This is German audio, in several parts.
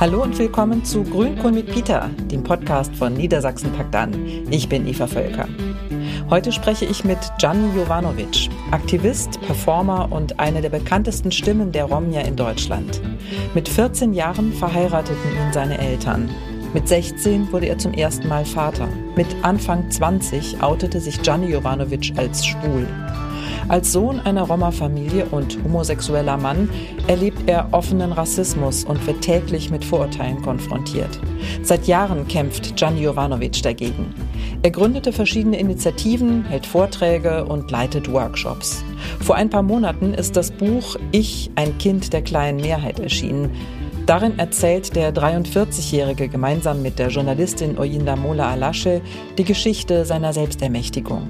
Hallo und willkommen zu Grünkohl mit Peter, dem Podcast von Niedersachsen packt an. Ich bin Eva Völker. Heute spreche ich mit Gianni Jovanovic, Aktivist, Performer und eine der bekanntesten Stimmen der Romja in Deutschland. Mit 14 Jahren verheirateten ihn seine Eltern. Mit 16 wurde er zum ersten Mal Vater. Mit Anfang 20 outete sich Gianni Jovanovic als schwul. Als Sohn einer Roma-Familie und homosexueller Mann erlebt er offenen Rassismus und wird täglich mit Vorurteilen konfrontiert. Seit Jahren kämpft Gianni Jovanovic dagegen. Er gründete verschiedene Initiativen, hält Vorträge und leitet Workshops. Vor ein paar Monaten ist das Buch Ich, ein Kind der kleinen Mehrheit erschienen. Darin erzählt der 43-Jährige gemeinsam mit der Journalistin Oyinda Mola Alasche die Geschichte seiner Selbstermächtigung.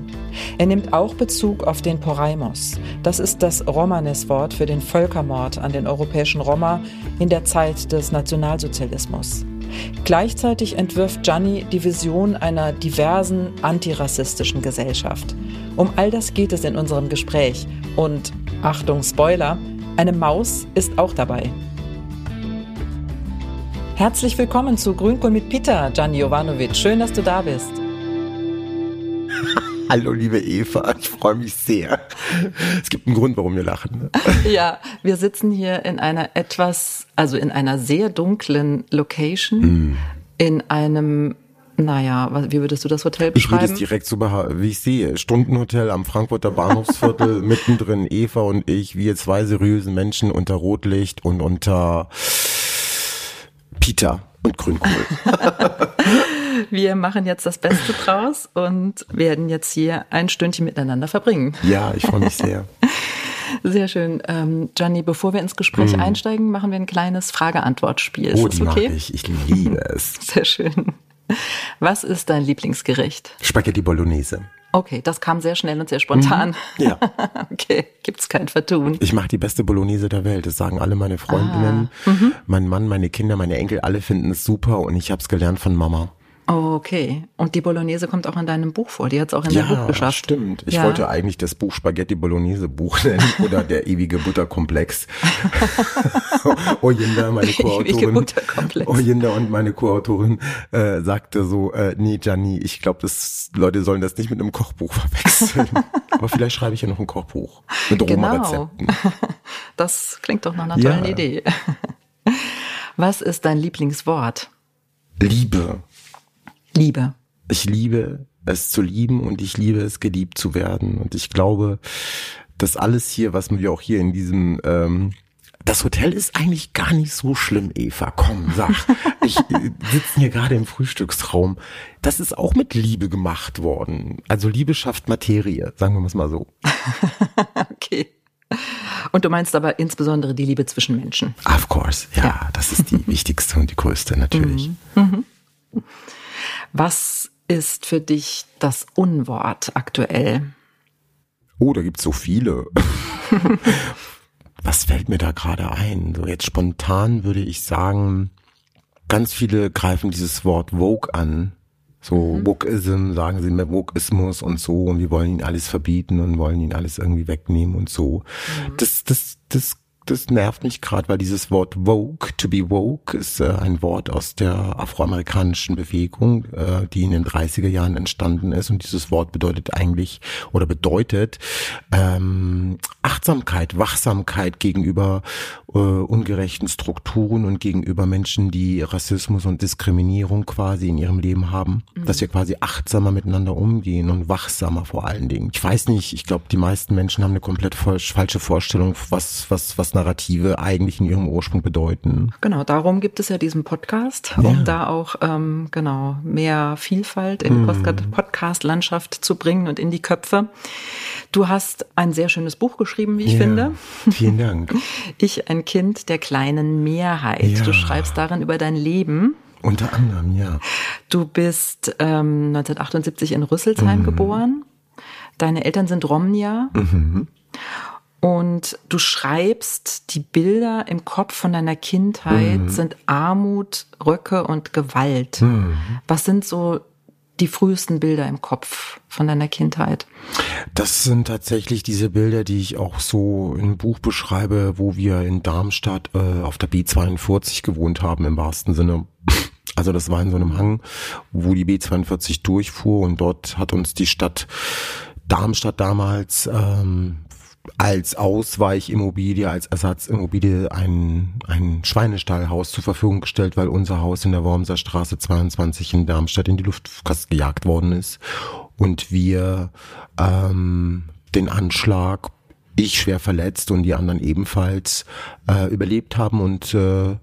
Er nimmt auch Bezug auf den Poraimos. Das ist das Romanes-Wort für den Völkermord an den europäischen Roma in der Zeit des Nationalsozialismus. Gleichzeitig entwirft Gianni die Vision einer diversen, antirassistischen Gesellschaft. Um all das geht es in unserem Gespräch. Und, Achtung, Spoiler, eine Maus ist auch dabei. Herzlich willkommen zu Grünkohl mit Peter, Gianni Jovanovic. Schön, dass du da bist. Hallo, liebe Eva, ich freue mich sehr. Es gibt einen Grund, warum wir lachen. Ne? Ja, wir sitzen hier in einer etwas, also in einer sehr dunklen Location, mm. in einem naja, wie würdest du das Hotel beschreiben? Ich würde es direkt so wie ich sehe. Stundenhotel am Frankfurter Bahnhofsviertel, mittendrin Eva und ich, wir zwei seriösen Menschen unter Rotlicht und unter Peter und Grünkohl. wir machen jetzt das Beste draus und werden jetzt hier ein Stündchen miteinander verbringen. Ja, ich freue mich sehr. Sehr schön. Ähm, Gianni, bevor wir ins Gespräch mm. einsteigen, machen wir ein kleines Frage-Antwort-Spiel. Oh, das okay? ich. Ich liebe es. Sehr schön. Was ist dein Lieblingsgericht? Spaghetti Bolognese. Okay, das kam sehr schnell und sehr spontan. Mhm. Ja. okay, gibt's kein Vertun. Ich mache die beste Bolognese der Welt. Das sagen alle meine Freundinnen, ah. mhm. mein Mann, meine Kinder, meine Enkel, alle finden es super und ich habe es gelernt von Mama. Okay. Und die Bolognese kommt auch in deinem Buch vor. Die hat es auch in ja, deinem Buch geschafft. Stimmt. Ich ja. wollte eigentlich das Buch Spaghetti Bolognese Buch nennen oder der ewige Butterkomplex. Oyinda, meine Co-Autorin. Oyinda und meine Co-Autorin äh, sagte so, äh, nee, Gianni, ich glaube, das Leute sollen das nicht mit einem Kochbuch verwechseln. Aber vielleicht schreibe ich ja noch ein Kochbuch mit genau. Roma-Rezepten. Das klingt doch nach einer tollen ja. Idee. Was ist dein Lieblingswort? Liebe. Liebe. Ich liebe es zu lieben und ich liebe es geliebt zu werden. Und ich glaube, dass alles hier, was wir auch hier in diesem ähm, das Hotel ist eigentlich gar nicht so schlimm, Eva. Komm, sag. Ich äh, sitze hier gerade im Frühstücksraum. Das ist auch mit Liebe gemacht worden. Also Liebe schafft Materie, sagen wir es mal so. okay. Und du meinst aber insbesondere die Liebe zwischen Menschen. Of course, ja, ja. das ist die wichtigste und die größte natürlich. Mhm. Mhm. Was ist für dich das Unwort aktuell? Oh, da gibt's so viele. Was fällt mir da gerade ein? So jetzt spontan würde ich sagen, ganz viele greifen dieses Wort Vogue an. So mhm. Wokeism, sagen sie mir Wokeismus und so und wir wollen ihnen alles verbieten und wollen ihnen alles irgendwie wegnehmen und so. Mhm. Das, das, das das nervt mich gerade, weil dieses Wort woke, to be woke, ist äh, ein Wort aus der afroamerikanischen Bewegung, äh, die in den 30er Jahren entstanden ist. Und dieses Wort bedeutet eigentlich oder bedeutet ähm, Achtsamkeit, Wachsamkeit gegenüber äh, ungerechten Strukturen und gegenüber Menschen, die Rassismus und Diskriminierung quasi in ihrem Leben haben. Mhm. Dass wir quasi achtsamer miteinander umgehen und wachsamer vor allen Dingen. Ich weiß nicht, ich glaube, die meisten Menschen haben eine komplett falsche Vorstellung, was, was, was Narrative eigentlich in ihrem Ursprung bedeuten. Genau, darum gibt es ja diesen Podcast, um ja. da auch ähm, genau mehr Vielfalt in die mm. Podcast-Landschaft zu bringen und in die Köpfe. Du hast ein sehr schönes Buch geschrieben, wie ich ja, finde. Vielen Dank. Ich, ein Kind der kleinen Mehrheit. Ja. Du schreibst darin über dein Leben. Unter anderem, ja. Du bist ähm, 1978 in Rüsselsheim mhm. geboren. Deine Eltern sind Romnia. Mhm. Und du schreibst, die Bilder im Kopf von deiner Kindheit mhm. sind Armut, Röcke und Gewalt. Mhm. Was sind so die frühesten Bilder im Kopf von deiner Kindheit? Das sind tatsächlich diese Bilder, die ich auch so im Buch beschreibe, wo wir in Darmstadt äh, auf der B42 gewohnt haben, im wahrsten Sinne. Also das war in so einem Hang, wo die B42 durchfuhr und dort hat uns die Stadt Darmstadt damals ähm, als Ausweichimmobilie, als Ersatzimmobilie ein, ein Schweinestallhaus zur Verfügung gestellt, weil unser Haus in der Wormser Straße 22 in Darmstadt in die Luft fast gejagt worden ist. Und wir ähm, den Anschlag, ich schwer verletzt und die anderen ebenfalls, äh, überlebt haben und äh,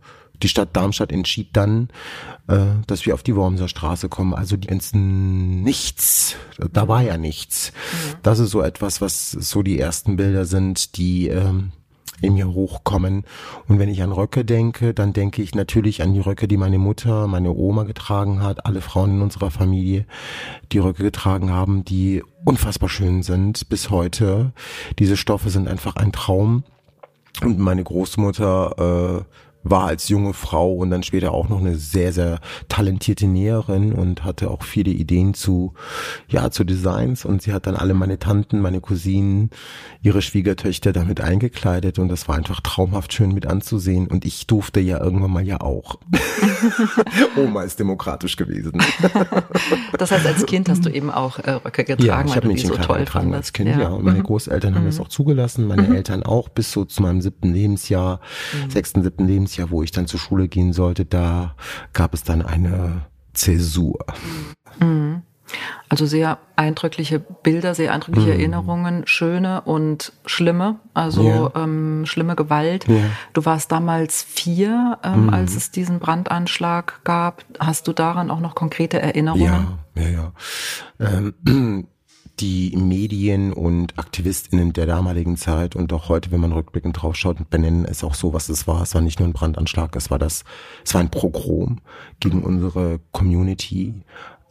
die Stadt Darmstadt entschied dann, äh, dass wir auf die Wormser Straße kommen. Also die ins Nichts, da war ja nichts. Mhm. Das ist so etwas, was so die ersten Bilder sind, die ähm, in mir hochkommen. Und wenn ich an Röcke denke, dann denke ich natürlich an die Röcke, die meine Mutter, meine Oma getragen hat, alle Frauen in unserer Familie, die Röcke getragen haben, die unfassbar schön sind bis heute. Diese Stoffe sind einfach ein Traum. Und meine Großmutter äh, war als junge Frau und dann später auch noch eine sehr, sehr talentierte Näherin und hatte auch viele Ideen zu, ja, zu Designs und sie hat dann alle meine Tanten, meine Cousinen, ihre Schwiegertöchter damit eingekleidet und das war einfach traumhaft schön mit anzusehen und ich durfte ja irgendwann mal ja auch. Oma ist demokratisch gewesen. das heißt, als Kind hast du eben auch äh, Röcke getragen, ja, ich weil du die so toll fandest. Als Kind, ja. ja. Und meine mhm. Großeltern haben mhm. das auch zugelassen, meine mhm. Eltern auch bis so zu meinem siebten Lebensjahr, mhm. sechsten, siebten Lebensjahr Lebensjahr, wo ich dann zur Schule gehen sollte, da gab es dann eine Zäsur. Mhm. Also sehr eindrückliche Bilder, sehr eindrückliche mhm. Erinnerungen, schöne und schlimme, also ja. ähm, schlimme Gewalt. Ja. Du warst damals vier, ähm, mhm. als es diesen Brandanschlag gab. Hast du daran auch noch konkrete Erinnerungen? Ja, ja, ja. Ähm, die Medien und AktivistInnen der damaligen Zeit und auch heute, wenn man rückblickend draufschaut, benennen es auch so, was es war. Es war nicht nur ein Brandanschlag, es war das, es war ein Pogrom gegen unsere Community.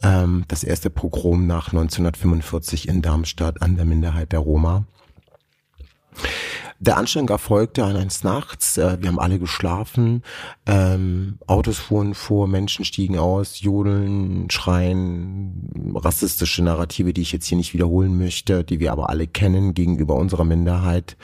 Ähm, das erste Pogrom nach 1945 in Darmstadt an der Minderheit der Roma. Der Anschlag erfolgte eines Nachts. Äh, wir haben alle geschlafen. Ähm, Autos fuhren vor, Menschen stiegen aus, jodeln, schreien, rassistische Narrative, die ich jetzt hier nicht wiederholen möchte, die wir aber alle kennen gegenüber unserer Minderheit.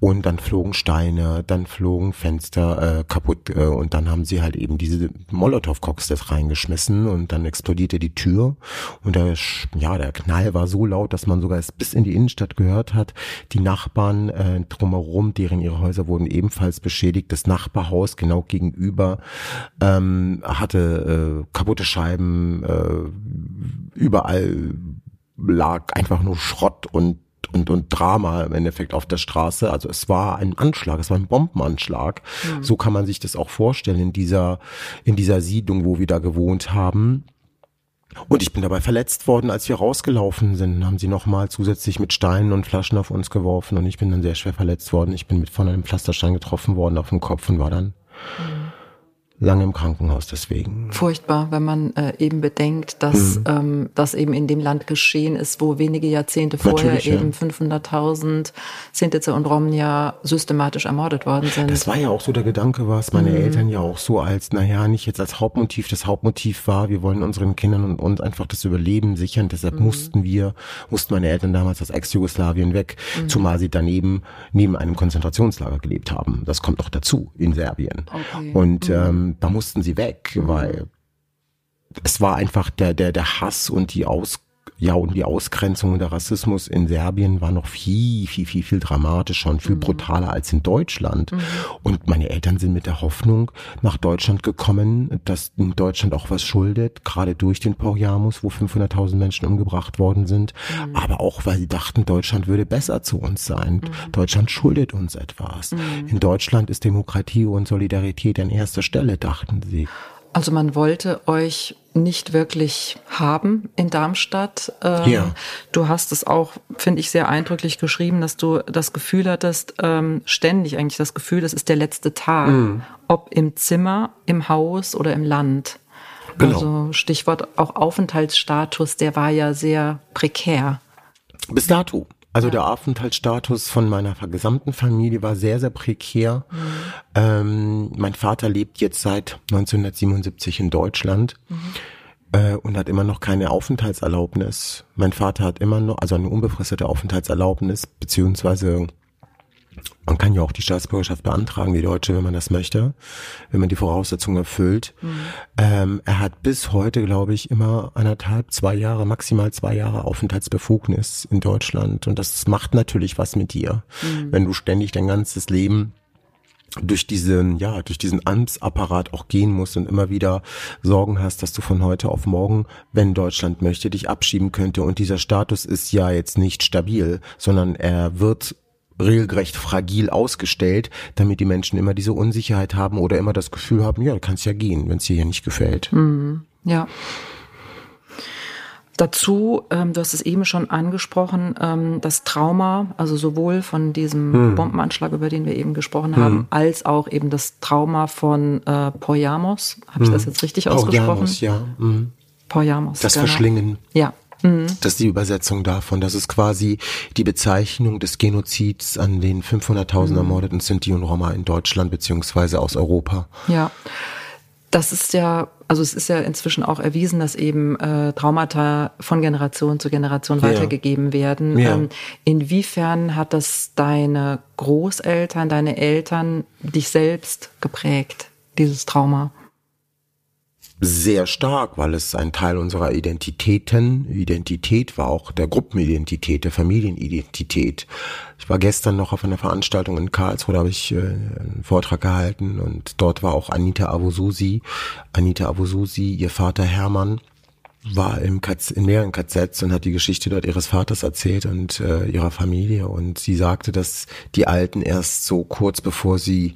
Und dann flogen Steine, dann flogen Fenster äh, kaputt äh, und dann haben sie halt eben diese Molotow-Cocktails reingeschmissen und dann explodierte die Tür und der, ja, der Knall war so laut, dass man sogar es bis in die Innenstadt gehört hat. Die Nachbarn äh, drum drumherum, deren ihre Häuser wurden ebenfalls beschädigt. Das Nachbarhaus genau gegenüber ähm, hatte äh, kaputte Scheiben, äh, überall lag einfach nur Schrott und und, und Drama im Endeffekt auf der Straße. Also es war ein Anschlag, es war ein Bombenanschlag. Mhm. So kann man sich das auch vorstellen in dieser, in dieser Siedlung, wo wir da gewohnt haben. Und ich bin dabei verletzt worden, als wir rausgelaufen sind. Haben sie nochmal zusätzlich mit Steinen und Flaschen auf uns geworfen und ich bin dann sehr schwer verletzt worden. Ich bin mit von einem Pflasterstein getroffen worden auf dem Kopf und war dann mhm lange im Krankenhaus deswegen. Furchtbar, wenn man äh, eben bedenkt, dass mhm. ähm, das eben in dem Land geschehen ist, wo wenige Jahrzehnte vorher Natürlich, eben ja. 500.000 Sintize und Rom ja systematisch ermordet worden sind. Das war ja auch so der Gedanke, was meine mhm. Eltern ja auch so als, naja, nicht jetzt als Hauptmotiv, das Hauptmotiv war, wir wollen unseren Kindern und uns einfach das Überleben sichern, deshalb mhm. mussten wir, mussten meine Eltern damals aus Ex-Jugoslawien weg, mhm. zumal sie daneben neben einem Konzentrationslager gelebt haben. Das kommt noch dazu in Serbien. Okay. Und mhm. ähm, da mussten sie weg, weil es war einfach der, der, der Hass und die Aus, ja, und die Ausgrenzung und der Rassismus in Serbien war noch viel, viel, viel, viel dramatischer und viel mhm. brutaler als in Deutschland. Mhm. Und meine Eltern sind mit der Hoffnung nach Deutschland gekommen, dass in Deutschland auch was schuldet, gerade durch den Porjamus, wo 500.000 Menschen umgebracht worden sind. Mhm. Aber auch, weil sie dachten, Deutschland würde besser zu uns sein. Mhm. Deutschland schuldet uns etwas. Mhm. In Deutschland ist Demokratie und Solidarität an erster Stelle, dachten sie. Also man wollte euch nicht wirklich haben in Darmstadt. Ähm, ja. Du hast es auch, finde ich, sehr eindrücklich geschrieben, dass du das Gefühl hattest, ähm, ständig eigentlich das Gefühl, das ist der letzte Tag, mhm. ob im Zimmer, im Haus oder im Land. Genau. Also Stichwort auch Aufenthaltsstatus, der war ja sehr prekär. Bis dato. Also ja. der Aufenthaltsstatus von meiner gesamten Familie war sehr, sehr prekär. Mhm. Ähm, mein Vater lebt jetzt seit 1977 in Deutschland. Mhm. äh, und hat immer noch keine Aufenthaltserlaubnis. Mein Vater hat immer noch, also eine unbefristete Aufenthaltserlaubnis, beziehungsweise man kann ja auch die Staatsbürgerschaft beantragen, die Deutsche, wenn man das möchte, wenn man die Voraussetzungen erfüllt. Mhm. Ähm, er hat bis heute, glaube ich, immer anderthalb, zwei Jahre, maximal zwei Jahre Aufenthaltsbefugnis in Deutschland. Und das macht natürlich was mit dir, mhm. wenn du ständig dein ganzes Leben durch diesen, ja, durch diesen Amtsapparat auch gehen musst und immer wieder Sorgen hast, dass du von heute auf morgen, wenn Deutschland möchte, dich abschieben könnte. Und dieser Status ist ja jetzt nicht stabil, sondern er wird regelrecht fragil ausgestellt, damit die Menschen immer diese Unsicherheit haben oder immer das Gefühl haben, ja, du kannst ja gehen, wenn es dir hier nicht gefällt. Mhm. Ja. Dazu, ähm, du hast es eben schon angesprochen, ähm, das Trauma, also sowohl von diesem hm. Bombenanschlag, über den wir eben gesprochen haben, hm. als auch eben das Trauma von äh, Poyamos. Habe ich hm. das jetzt richtig ausgesprochen? Poyamos, ja. Hm. Poyamos. Das genau. Verschlingen. Ja. Mhm. Das ist die Übersetzung davon. Das ist quasi die Bezeichnung des Genozids an den 500.000 mhm. ermordeten Sinti und Roma in Deutschland beziehungsweise aus Europa. Ja. Das ist ja, also es ist ja inzwischen auch erwiesen, dass eben äh, Traumata von Generation zu Generation ja. weitergegeben werden. Ja. Ähm, inwiefern hat das deine Großeltern, deine Eltern, dich selbst geprägt, dieses Trauma? Sehr stark, weil es ein Teil unserer Identitäten, Identität war auch der Gruppenidentität, der Familienidentität. Ich war gestern noch auf einer Veranstaltung in Karlsruhe, da habe ich äh, einen Vortrag gehalten und dort war auch Anita Avosusi. Anita Avosusi, ihr Vater Hermann, war im KZ, in mehreren KZs und hat die Geschichte dort ihres Vaters erzählt und äh, ihrer Familie. Und sie sagte, dass die Alten erst so kurz bevor sie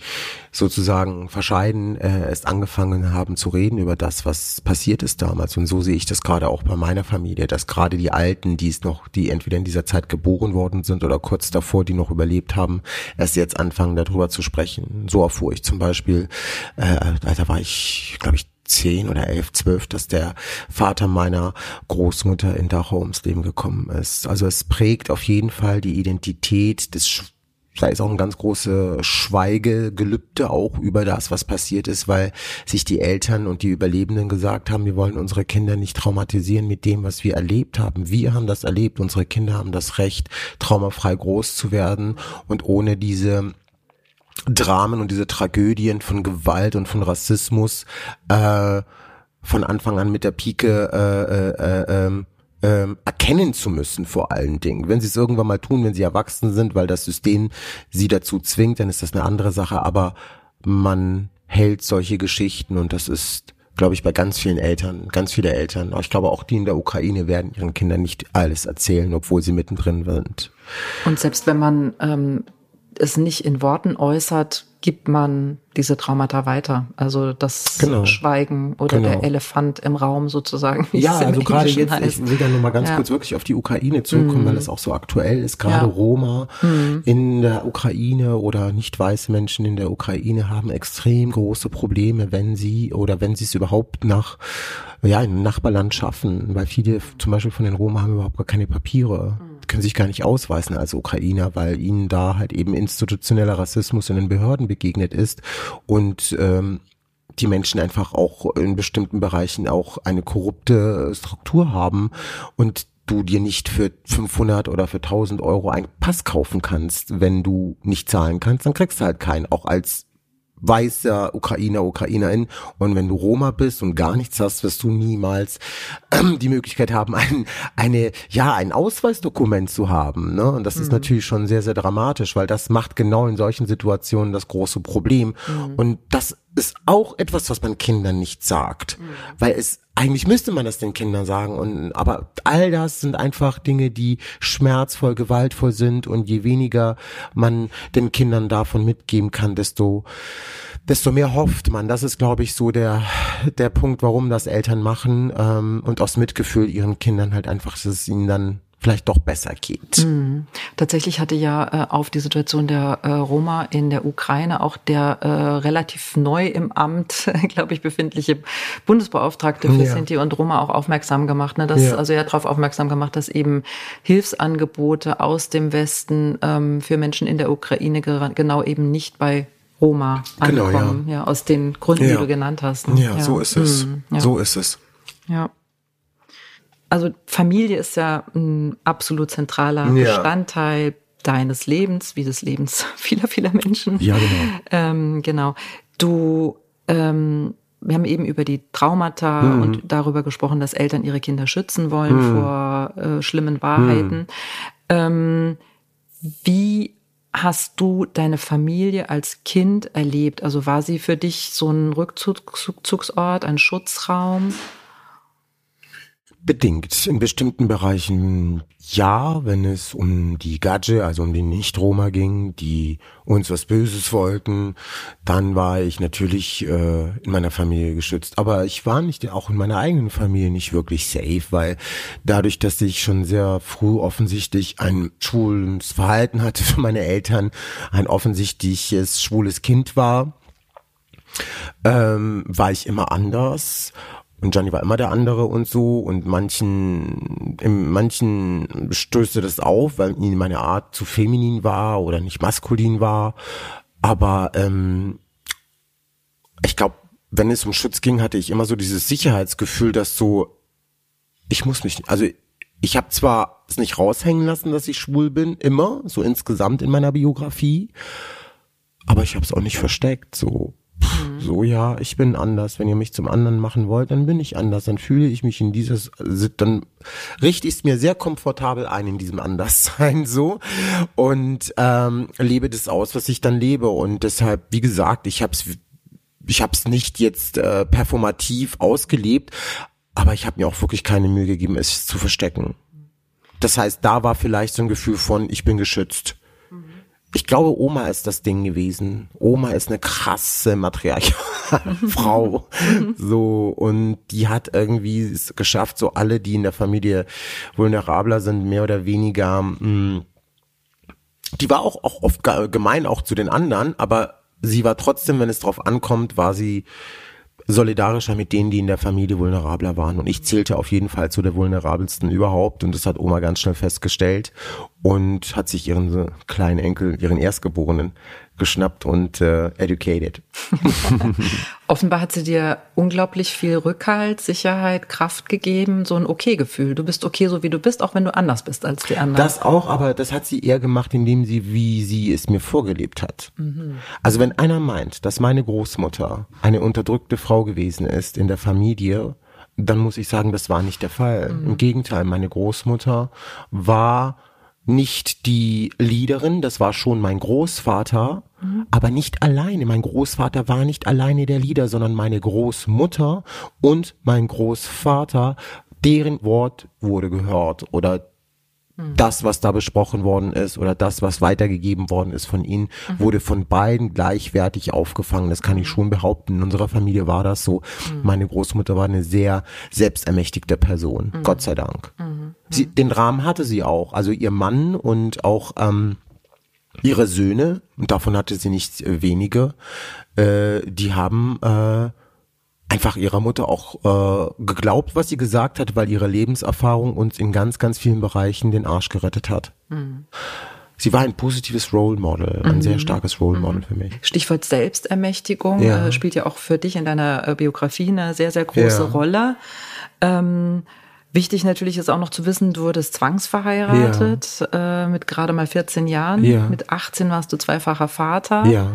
sozusagen verscheiden, äh, erst angefangen haben zu reden über das, was passiert ist damals. Und so sehe ich das gerade auch bei meiner Familie, dass gerade die Alten, die es noch, die entweder in dieser Zeit geboren worden sind oder kurz davor, die noch überlebt haben, erst jetzt anfangen, darüber zu sprechen. So erfuhr ich zum Beispiel, äh, da war ich, glaube ich, zehn oder elf, zwölf, dass der Vater meiner Großmutter in Dachau ums Leben gekommen ist. Also es prägt auf jeden Fall die Identität des da ist auch ein ganz große Schweigegelübde auch über das, was passiert ist, weil sich die Eltern und die Überlebenden gesagt haben, wir wollen unsere Kinder nicht traumatisieren mit dem, was wir erlebt haben. Wir haben das erlebt, unsere Kinder haben das Recht, traumafrei groß zu werden und ohne diese Dramen und diese Tragödien von Gewalt und von Rassismus äh, von Anfang an mit der Pike äh, äh, äh, ähm, ähm, erkennen zu müssen vor allen Dingen. Wenn sie es irgendwann mal tun, wenn sie erwachsen sind, weil das System sie dazu zwingt, dann ist das eine andere Sache. Aber man hält solche Geschichten und das ist, glaube ich, bei ganz vielen Eltern, ganz viele Eltern, ich glaube auch die in der Ukraine werden ihren Kindern nicht alles erzählen, obwohl sie mittendrin sind. Und selbst wenn man ähm, es nicht in Worten äußert, gibt man diese Traumata weiter. Also das genau. Schweigen oder genau. der Elefant im Raum sozusagen. Ja, also gerade jetzt, heißt. ich will da nur mal ganz ja. kurz wirklich auf die Ukraine zurückkommen, mm. weil es auch so aktuell ist. Gerade ja. Roma mm. in der Ukraine oder nicht weiße Menschen in der Ukraine haben extrem große Probleme, wenn sie oder wenn sie es überhaupt nach ja, in Nachbarland schaffen, weil viele zum Beispiel von den Roma haben überhaupt gar keine Papiere. Mm können sich gar nicht ausweisen als Ukrainer, weil ihnen da halt eben institutioneller Rassismus in den Behörden begegnet ist und ähm, die Menschen einfach auch in bestimmten Bereichen auch eine korrupte Struktur haben und du dir nicht für 500 oder für 1000 Euro einen Pass kaufen kannst, wenn du nicht zahlen kannst, dann kriegst du halt keinen, auch als weißer Ukrainer, Ukrainerin. Und wenn du Roma bist und gar nichts hast, wirst du niemals ähm, die Möglichkeit haben, ein, eine, ja, ein Ausweisdokument zu haben. Ne? Und das mhm. ist natürlich schon sehr, sehr dramatisch, weil das macht genau in solchen Situationen das große Problem. Mhm. Und das ist auch etwas, was man Kindern nicht sagt, mhm. weil es eigentlich müsste man das den Kindern sagen und aber all das sind einfach Dinge, die schmerzvoll, gewaltvoll sind und je weniger man den Kindern davon mitgeben kann, desto desto mehr hofft man. Das ist, glaube ich, so der der Punkt, warum das Eltern machen ähm, und aus Mitgefühl ihren Kindern halt einfach, dass es ihnen dann vielleicht doch besser geht. Mhm. Tatsächlich hatte ja äh, auf die Situation der äh, Roma in der Ukraine auch der äh, relativ neu im Amt, glaube ich, befindliche Bundesbeauftragte für ja. Sinti und Roma auch aufmerksam gemacht. Ne? Das, ja. Also er hat darauf aufmerksam gemacht, dass eben Hilfsangebote aus dem Westen ähm, für Menschen in der Ukraine genau eben nicht bei Roma ankommen. Genau, ja. ja. aus den Gründen, die du genannt hast. Ne? Ja, so ist es. Mhm, so ist es. Ja. Also Familie ist ja ein absolut zentraler Ja. Bestandteil deines Lebens, wie des Lebens vieler, vieler Menschen. Ja, genau. Ähm, genau. Du, ähm, wir haben eben über die Traumata Mhm. und darüber gesprochen, dass Eltern ihre Kinder schützen wollen vor äh, schlimmen Wahrheiten. Ähm, wie hast du deine Familie als Kind erlebt? Also war sie für dich so ein Rückzugsort, ein Schutzraum? Bedingt. In bestimmten Bereichen ja, wenn es um die Gadge, also um die Nicht-Roma ging, die uns was Böses wollten, dann war ich natürlich äh, in meiner Familie geschützt. Aber ich war nicht, auch in meiner eigenen Familie nicht wirklich safe, weil dadurch, dass ich schon sehr früh offensichtlich ein schwules Verhalten hatte für meine Eltern, ein offensichtliches schwules Kind war, ähm, war ich immer anders. Und Gianni war immer der andere und so. Und manchen, in manchen stößte das auf, weil ihnen meine Art zu feminin war oder nicht maskulin war. Aber ähm, ich glaube, wenn es um Schutz ging, hatte ich immer so dieses Sicherheitsgefühl, dass so, ich muss mich, also ich habe zwar es nicht raushängen lassen, dass ich schwul bin, immer, so insgesamt in meiner Biografie, aber ich habe es auch nicht versteckt, so. Pff, So ja, ich bin anders. Wenn ihr mich zum anderen machen wollt, dann bin ich anders. Dann fühle ich mich in dieses, dann richte ich es mir sehr komfortabel ein in diesem Anderssein so und ähm, lebe das aus, was ich dann lebe. Und deshalb, wie gesagt, ich habe es ich habe es nicht jetzt äh, performativ ausgelebt, aber ich habe mir auch wirklich keine Mühe gegeben, es zu verstecken. Das heißt, da war vielleicht so ein Gefühl von, ich bin geschützt. Ich glaube, Oma ist das Ding gewesen. Oma ist eine krasse Matriarchalfrau. so, und die hat irgendwie es geschafft, so alle, die in der Familie vulnerabler sind, mehr oder weniger, mh, die war auch, auch oft ge- gemein auch zu den anderen, aber sie war trotzdem, wenn es drauf ankommt, war sie solidarischer mit denen, die in der Familie vulnerabler waren. Und ich zählte auf jeden Fall zu der vulnerabelsten überhaupt. Und das hat Oma ganz schnell festgestellt und hat sich ihren kleinen Enkel, ihren Erstgeborenen geschnappt und äh, educated. Offenbar hat sie dir unglaublich viel Rückhalt, Sicherheit, Kraft gegeben, so ein Okay-Gefühl. Du bist okay, so wie du bist, auch wenn du anders bist als die anderen. Das auch, aber das hat sie eher gemacht, indem sie, wie sie es mir vorgelebt hat. Also wenn einer meint, dass meine Großmutter eine unterdrückte Frau gewesen ist in der Familie, dann muss ich sagen, das war nicht der Fall. Im Gegenteil, meine Großmutter war nicht die Leaderin, das war schon mein Großvater, aber nicht alleine. Mein Großvater war nicht alleine der Leader, sondern meine Großmutter und mein Großvater, deren Wort wurde gehört oder das, was da besprochen worden ist oder das, was weitergegeben worden ist von ihnen, wurde von beiden gleichwertig aufgefangen. Das kann ich schon behaupten. In unserer Familie war das so. Meine Großmutter war eine sehr selbstermächtigte Person. Gott sei Dank. Sie, den Rahmen hatte sie auch. Also ihr Mann und auch ähm, ihre Söhne, und davon hatte sie nicht äh, wenige, äh, die haben äh, einfach ihrer Mutter auch äh, geglaubt, was sie gesagt hat, weil ihre Lebenserfahrung uns in ganz, ganz vielen Bereichen den Arsch gerettet hat. Sie war ein positives Role Model, ein sehr starkes Role Model für mich. Stichwort Selbstermächtigung Ja. äh, spielt ja auch für dich in deiner äh, Biografie eine sehr, sehr große Ja. Rolle. Ähm, wichtig natürlich ist auch noch zu wissen, du wurdest zwangsverheiratet äh, mit gerade mal 14 Jahren. Ja. Mit 18 warst du zweifacher Vater. Ja,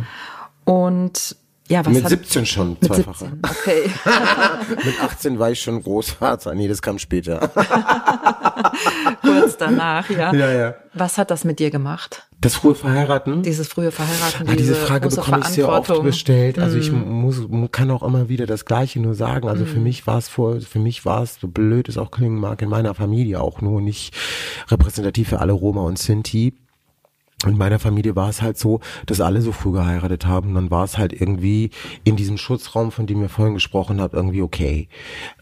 Und ja, was mit hat, 17 schon, mit zweifache. 17, okay. Mit 18 war ich schon Großvater. Nee, das kam später. Kurz danach, ja. Ja, ja. Was hat das mit dir gemacht? Das frühe Verheiraten? Dieses frühe Verheiraten, Ah, diese diese Frage bekomme ich sehr oft. Mhm. gestellt. Also ich muss, mu- kann auch immer wieder das Gleiche nur sagen. Also Mhm. für mich war es vor, für mich war es, so blöd es auch klingen mag, in meiner Familie auch nur nicht repräsentativ für alle Roma und Sinti. In meiner Familie war es halt so, dass alle so früh geheiratet haben. Dann war es halt irgendwie in diesem Schutzraum, von dem wir vorhin gesprochen haben, irgendwie okay.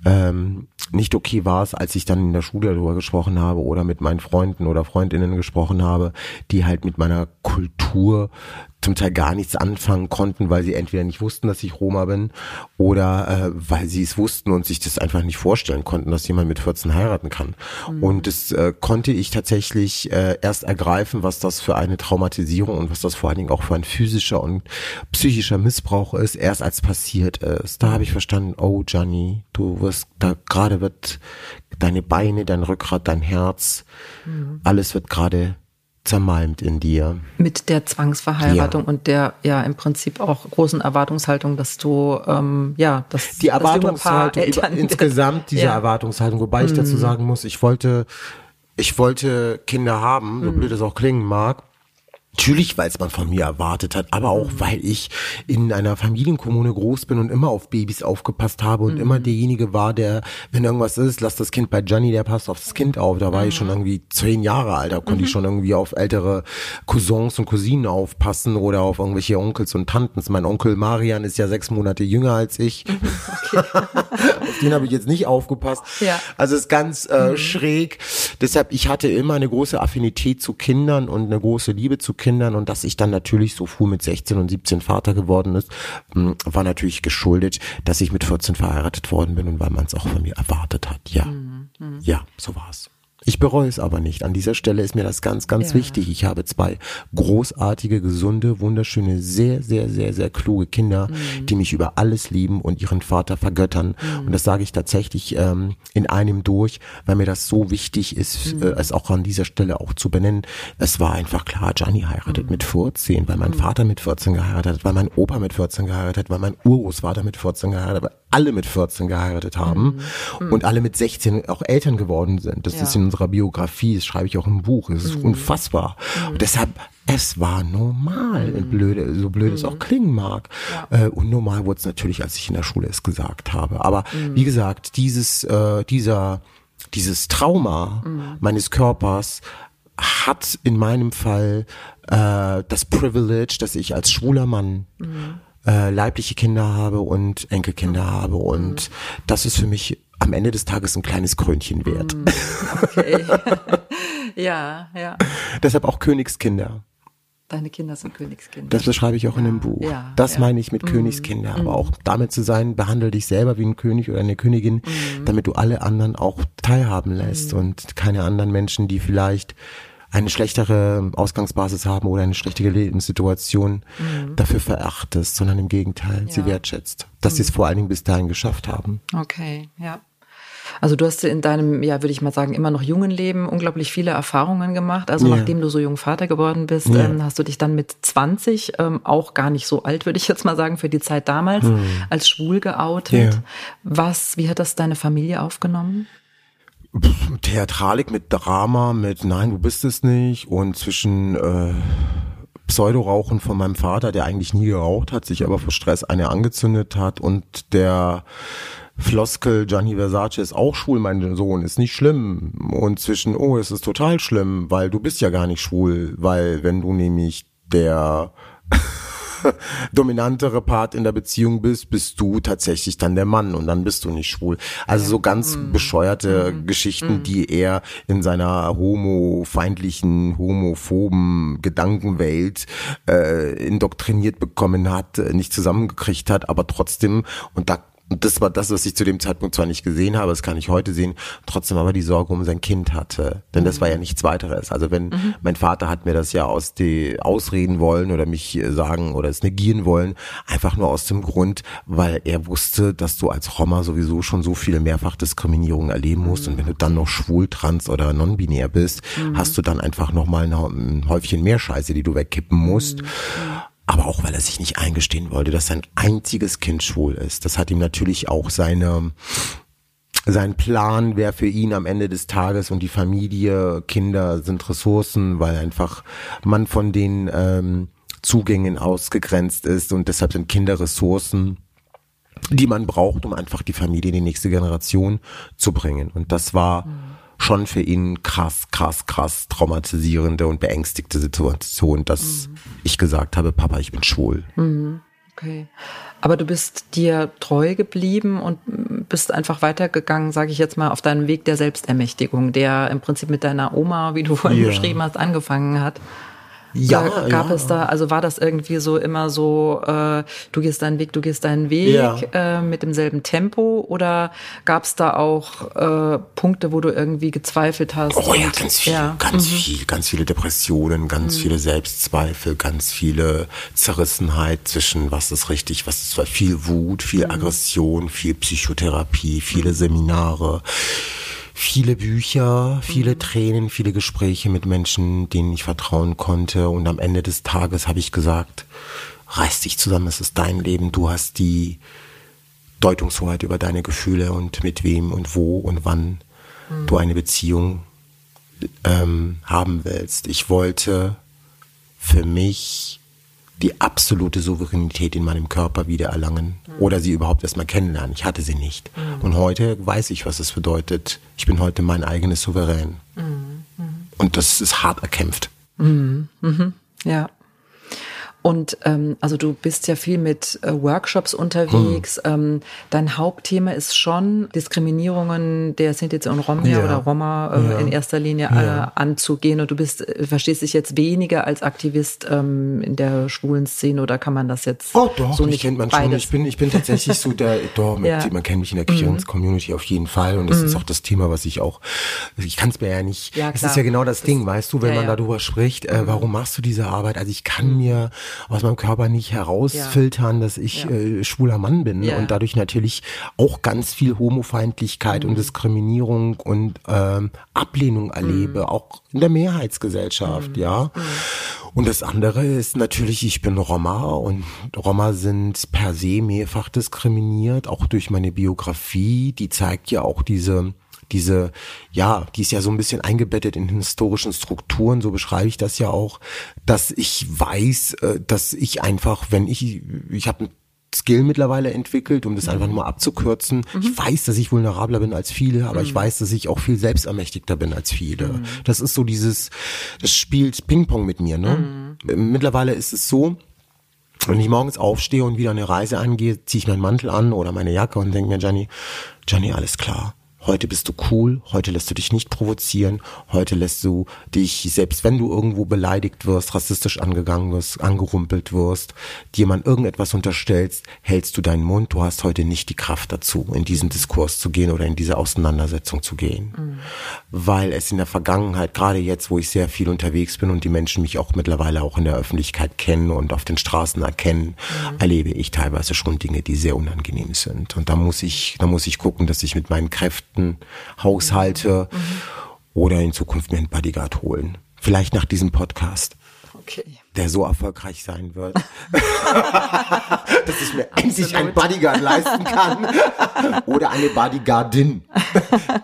Ähm, nicht okay war es, als ich dann in der Schule darüber gesprochen habe oder mit meinen Freunden oder Freundinnen gesprochen habe, die halt mit meiner Kultur zum Teil gar nichts anfangen konnten, weil sie entweder nicht wussten, dass ich Roma bin oder äh, weil sie es wussten und sich das einfach nicht vorstellen konnten, dass jemand mit 14 heiraten kann. Mhm. Und das äh, konnte ich tatsächlich äh, erst ergreifen, was das für eine Traumatisierung und was das vor allen Dingen auch für ein physischer und psychischer Missbrauch ist, erst als passiert ist. Da habe ich verstanden, oh Gianni, du wirst, da gerade wird deine Beine, dein Rückgrat, dein Herz, mhm. alles wird gerade zermalmt in dir. Mit der Zwangsverheiratung ja. und der ja im Prinzip auch großen Erwartungshaltung, dass du ähm, ja das die Erwartungshaltung über, insgesamt diese ja. Erwartungshaltung, wobei ich dazu mhm. sagen muss, ich wollte ich wollte Kinder haben, so mhm. blöd es auch klingen mag. Natürlich, weil es man von mir erwartet hat, aber auch, mhm. weil ich in einer Familienkommune groß bin und immer auf Babys aufgepasst habe und mhm. immer derjenige war, der, wenn irgendwas ist, lass das Kind bei Johnny, der passt aufs Kind auf. Da war mhm. ich schon mhm. irgendwie zehn Jahre alt, da konnte mhm. ich schon irgendwie auf ältere Cousins und Cousinen aufpassen oder auf irgendwelche Onkels und Tanten. Mein Onkel Marian ist ja sechs Monate jünger als ich. Mhm. Okay. auf den habe ich jetzt nicht aufgepasst. Ja. Also es ist ganz äh, schräg. Deshalb, ich hatte immer eine große Affinität zu Kindern und eine große Liebe zu Kindern und dass ich dann natürlich so früh mit 16 und 17 Vater geworden ist, hm, war natürlich geschuldet, dass ich mit 14 verheiratet worden bin und weil man es auch von mir erwartet hat. Ja, mhm. mhm. ja, so war's. Ich bereue es aber nicht. An dieser Stelle ist mir das ganz, ganz ja. wichtig. Ich habe zwei großartige, gesunde, wunderschöne, sehr, sehr, sehr, sehr kluge Kinder, mhm. die mich über alles lieben und ihren Vater vergöttern. Mhm. Und das sage ich tatsächlich ähm, in einem durch, weil mir das so wichtig ist, mhm. äh, es auch an dieser Stelle auch zu benennen. Es war einfach klar, Gianni heiratet mhm. mit 14, weil mein mhm. Vater mit 14 geheiratet hat, weil mein Opa mit 14 geheiratet hat, weil mein Urgroßvater mit 14 geheiratet hat, weil alle mit 14 geheiratet haben mhm. und alle mit 16 auch Eltern geworden sind. Das ja. ist in unserer Biografie, das schreibe ich auch im Buch. Es ist mhm. unfassbar. Mhm. Und deshalb, es war normal, mhm. blöde, so blöd es auch mhm. klingen mag. Ja. Äh, und normal wurde es natürlich, als ich in der Schule es gesagt habe. Aber mhm. wie gesagt, dieses, äh, dieser, dieses Trauma mhm. meines Körpers hat in meinem Fall äh, das Privilege, dass ich als schwuler Mann äh, leibliche Kinder habe und Enkelkinder habe. Und das ist für mich am Ende des Tages ein kleines Krönchen wert. Mm, okay. ja, ja. Deshalb auch Königskinder. Deine Kinder sind Königskinder. Das beschreibe ich auch ja, in dem Buch. Ja, das ja. meine ich mit mm, Königskinder. Aber mm. auch damit zu sein, behandle dich selber wie ein König oder eine Königin, mm. damit du alle anderen auch teilhaben lässt mm. und keine anderen Menschen, die vielleicht eine schlechtere Ausgangsbasis haben oder eine schlechtere Lebenssituation mhm. dafür verachtest, sondern im Gegenteil sie wertschätzt, dass mhm. sie es vor allen Dingen bis dahin geschafft haben. Okay, ja. Also du hast in deinem, ja, würde ich mal sagen, immer noch jungen Leben unglaublich viele Erfahrungen gemacht. Also ja. nachdem du so jung Vater geworden bist, ja. ähm, hast du dich dann mit 20, ähm, auch gar nicht so alt, würde ich jetzt mal sagen, für die Zeit damals, hm. als schwul geoutet. Ja. Was, wie hat das deine Familie aufgenommen? Theatralik mit Drama, mit Nein, du bist es nicht und zwischen äh, Pseudorauchen von meinem Vater, der eigentlich nie geraucht hat, sich aber vor Stress eine angezündet hat und der Floskel Gianni Versace ist auch schwul, mein Sohn, ist nicht schlimm. Und zwischen, oh, es ist total schlimm, weil du bist ja gar nicht schwul, weil wenn du nämlich der dominantere Part in der Beziehung bist, bist du tatsächlich dann der Mann und dann bist du nicht schwul. Also so ganz mhm. bescheuerte mhm. Geschichten, mhm. die er in seiner homofeindlichen, homophoben Gedankenwelt äh, indoktriniert bekommen hat, nicht zusammengekriegt hat, aber trotzdem, und da und das war das, was ich zu dem Zeitpunkt zwar nicht gesehen habe, das kann ich heute sehen, trotzdem aber die Sorge um sein Kind hatte. Denn das war ja nichts weiteres. Also wenn mhm. mein Vater hat mir das ja aus die ausreden wollen oder mich äh, sagen oder es negieren wollen, einfach nur aus dem Grund, weil er wusste, dass du als Roma sowieso schon so viele Mehrfachdiskriminierungen erleben musst. Mhm. Und wenn du dann noch schwul, trans oder non-binär bist, mhm. hast du dann einfach nochmal ein Häufchen mehr Scheiße, die du wegkippen musst. Aber auch weil er sich nicht eingestehen wollte, dass sein einziges Kind schwul ist. Das hat ihm natürlich auch seine sein Plan wäre für ihn am Ende des Tages und die Familie, Kinder sind Ressourcen, weil einfach man von den ähm, Zugängen ausgegrenzt ist und deshalb sind Kinder Ressourcen, die man braucht, um einfach die Familie in die nächste Generation zu bringen. Und das war mhm schon für ihn krass, krass, krass traumatisierende und beängstigte Situation, dass mhm. ich gesagt habe, Papa, ich bin schwul. Mhm. Okay. Aber du bist dir treu geblieben und bist einfach weitergegangen, sage ich jetzt mal, auf deinem Weg der Selbstermächtigung, der im Prinzip mit deiner Oma, wie du vorhin ja. beschrieben hast, angefangen hat. Ja, da gab ja. es da, also war das irgendwie so immer so, äh, du gehst deinen Weg, du gehst deinen Weg ja. äh, mit demselben Tempo oder gab es da auch äh, Punkte, wo du irgendwie gezweifelt hast? Oh ja, ganz viel, ja. ganz mhm. viel, ganz viele Depressionen, ganz mhm. viele Selbstzweifel, ganz viele Zerrissenheit zwischen was ist richtig, was ist viel Wut, viel mhm. Aggression, viel Psychotherapie, viele mhm. Seminare viele Bücher, viele mhm. Tränen, viele Gespräche mit Menschen, denen ich vertrauen konnte. Und am Ende des Tages habe ich gesagt, reiß dich zusammen, es ist dein Leben, du hast die Deutungshoheit über deine Gefühle und mit wem und wo und wann mhm. du eine Beziehung ähm, haben willst. Ich wollte für mich die absolute Souveränität in meinem Körper wiedererlangen mhm. oder sie überhaupt erstmal kennenlernen. Ich hatte sie nicht. Mhm. Und heute weiß ich, was es bedeutet. Ich bin heute mein eigenes Souverän. Mhm. Und das ist hart erkämpft. Mhm. Mhm. Ja. Und ähm, also du bist ja viel mit äh, Workshops unterwegs. Hm. Ähm, dein Hauptthema ist schon Diskriminierungen der Sinti und Roma ja. oder Roma äh, ja. in erster Linie ja. äh, anzugehen. Und du bist, äh, verstehst dich jetzt weniger als Aktivist ähm, in der schwulen Szene oder kann man das jetzt oh, doch, so nicht kennt man beides? schon. Ich bin, ich bin tatsächlich so der, doch, mit, man kennt mich in der queeren mhm. Community auf jeden Fall. Und das mhm. ist auch das Thema, was ich auch, ich kann es mir ja nicht, ja, es ist ja genau das, das Ding, weißt du, wenn man darüber spricht, äh, mhm. warum machst du diese Arbeit? Also ich kann mhm. mir aus meinem Körper nicht herausfiltern, ja. dass ich ja. äh, schwuler Mann bin ja. und dadurch natürlich auch ganz viel Homofeindlichkeit mhm. und Diskriminierung und ähm, Ablehnung erlebe, mhm. auch in der Mehrheitsgesellschaft, mhm. ja. Mhm. Und das andere ist natürlich, ich bin Roma und Roma sind per se mehrfach diskriminiert, auch durch meine Biografie, die zeigt ja auch diese diese, ja, die ist ja so ein bisschen eingebettet in historischen Strukturen, so beschreibe ich das ja auch, dass ich weiß, äh, dass ich einfach, wenn ich, ich habe Skill mittlerweile entwickelt, um das einfach nur mal abzukürzen. Mhm. Ich weiß, dass ich vulnerabler bin als viele, aber mhm. ich weiß, dass ich auch viel selbstermächtigter bin als viele. Mhm. Das ist so dieses, das spielt Ping-Pong mit mir. Ne? Mhm. Mittlerweile ist es so, wenn ich morgens aufstehe und wieder eine Reise angehe, ziehe ich meinen Mantel an oder meine Jacke und denke mir, Gianni, Gianni, alles klar. Heute bist du cool, heute lässt du dich nicht provozieren, heute lässt du dich, selbst wenn du irgendwo beleidigt wirst, rassistisch angegangen wirst, angerumpelt wirst, dir man irgendetwas unterstellst, hältst du deinen Mund, du hast heute nicht die Kraft dazu, in diesen Diskurs zu gehen oder in diese Auseinandersetzung zu gehen. Mhm. Weil es in der Vergangenheit, gerade jetzt, wo ich sehr viel unterwegs bin und die Menschen mich auch mittlerweile auch in der Öffentlichkeit kennen und auf den Straßen erkennen, mhm. erlebe ich teilweise schon Dinge, die sehr unangenehm sind. Und da muss ich, da muss ich gucken, dass ich mit meinen Kräften Kräften haushalte mhm. oder in Zukunft mir einen Bodyguard holen. Vielleicht nach diesem Podcast. Okay. Der so erfolgreich sein wird, dass ich mir Absolut. endlich einen Bodyguard leisten kann. Oder eine Bodyguardin.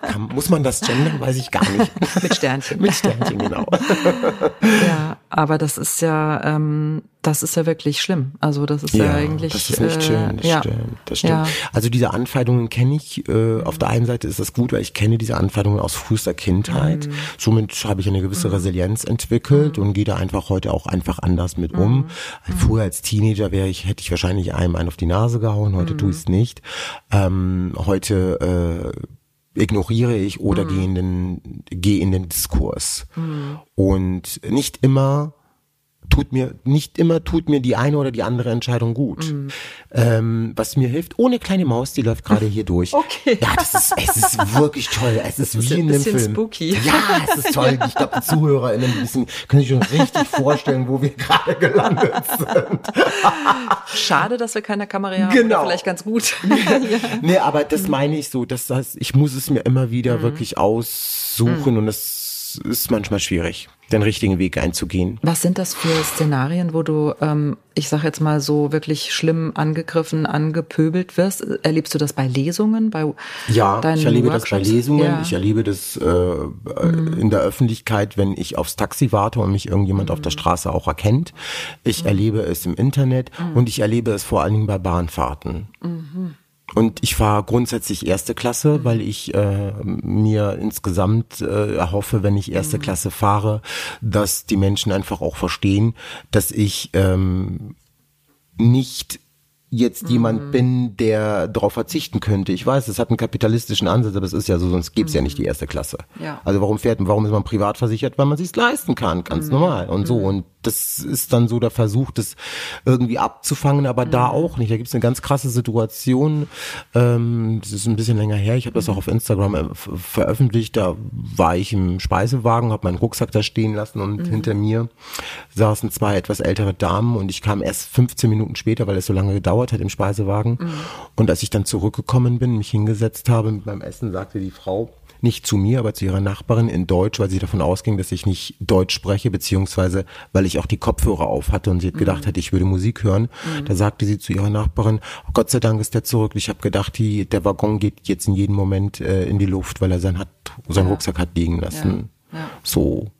Kann, muss man das gendern? Weiß ich gar nicht. Mit Sternchen. Mit Sternchen, genau. Ja, aber das ist ja, ähm, das ist ja wirklich schlimm. Also das ist ja, ja eigentlich. Das ist nicht äh, schön, das ja. stimmt. Das stimmt. Ja. Also diese Anfeindungen kenne ich. Äh, auf der einen Seite ist das gut, weil ich kenne diese Anfeindungen aus frühester Kindheit. Mhm. Somit habe ich eine gewisse mhm. Resilienz entwickelt mhm. und gehe da einfach heute auch einfach anders mit um. Mhm. Früher als Teenager wäre ich, hätte ich wahrscheinlich einem einen auf die Nase gehauen, heute mhm. tue ich es nicht. Ähm, heute äh, ignoriere ich oder mhm. gehe in den gehe in den Diskurs mhm. und nicht immer tut mir, nicht immer tut mir die eine oder die andere Entscheidung gut. Mhm. Ähm, was mir hilft, ohne kleine Maus, die läuft gerade hier durch. Okay. Ja, das ist, es ist wirklich toll. Es ist, ist wie in einem Film. spooky. Ja, es ist toll. Ich glaube, die ZuhörerInnen wissen, können sich schon richtig vorstellen, wo wir gerade gelandet sind. Schade, dass wir keine Kamera haben. Genau. Vielleicht ganz gut. ja. Nee, aber das meine ich so, dass das, ich muss es mir immer wieder mhm. wirklich aussuchen mhm. und das ist manchmal schwierig den richtigen Weg einzugehen. Was sind das für Szenarien, wo du, ähm, ich sag jetzt mal so wirklich schlimm angegriffen, angepöbelt wirst? Erlebst du das bei Lesungen, bei Ja, ich erlebe Workshops? das bei Lesungen. Ja. Ich erlebe das äh, mhm. in der Öffentlichkeit, wenn ich aufs Taxi warte und mich irgendjemand mhm. auf der mhm. Straße auch erkennt. Ich mhm. erlebe es im Internet mhm. und ich erlebe es vor allen Dingen bei Bahnfahrten. Und ich fahre grundsätzlich erste Klasse, mhm. weil ich äh, mir insgesamt äh, erhoffe, wenn ich erste mhm. Klasse fahre, dass die Menschen einfach auch verstehen, dass ich ähm, nicht jetzt mhm. jemand bin, der darauf verzichten könnte. Ich weiß, es hat einen kapitalistischen Ansatz, aber es ist ja so, sonst gäbe es mhm. ja nicht die erste Klasse. Ja. Also warum fährt, warum ist man privat versichert? Weil man sich leisten kann, ganz mhm. normal und so. Und das ist dann so der Versuch, das irgendwie abzufangen, aber mhm. da auch nicht. Da gibt's eine ganz krasse Situation. Ähm, das ist ein bisschen länger her. Ich habe das auch auf Instagram äh, veröffentlicht. Da war ich im Speisewagen, habe meinen Rucksack da stehen lassen und mhm. hinter mir saßen zwei etwas ältere Damen und ich kam erst 15 Minuten später, weil es so lange gedauert hat im Speisewagen. Mhm. Und als ich dann zurückgekommen bin, mich hingesetzt habe mit meinem Essen, sagte die Frau, nicht zu mir, aber zu ihrer Nachbarin in Deutsch, weil sie davon ausging, dass ich nicht Deutsch spreche, beziehungsweise weil ich auch die Kopfhörer auf hatte und sie hat gedacht mhm. hat, ich würde Musik hören. Mhm. Da sagte sie zu ihrer Nachbarin, oh Gott sei Dank ist der zurück. Ich habe gedacht, die, der Waggon geht jetzt in jedem Moment äh, in die Luft, weil er sein, hat, seinen ja. Rucksack hat liegen lassen. Ja. Ja. So.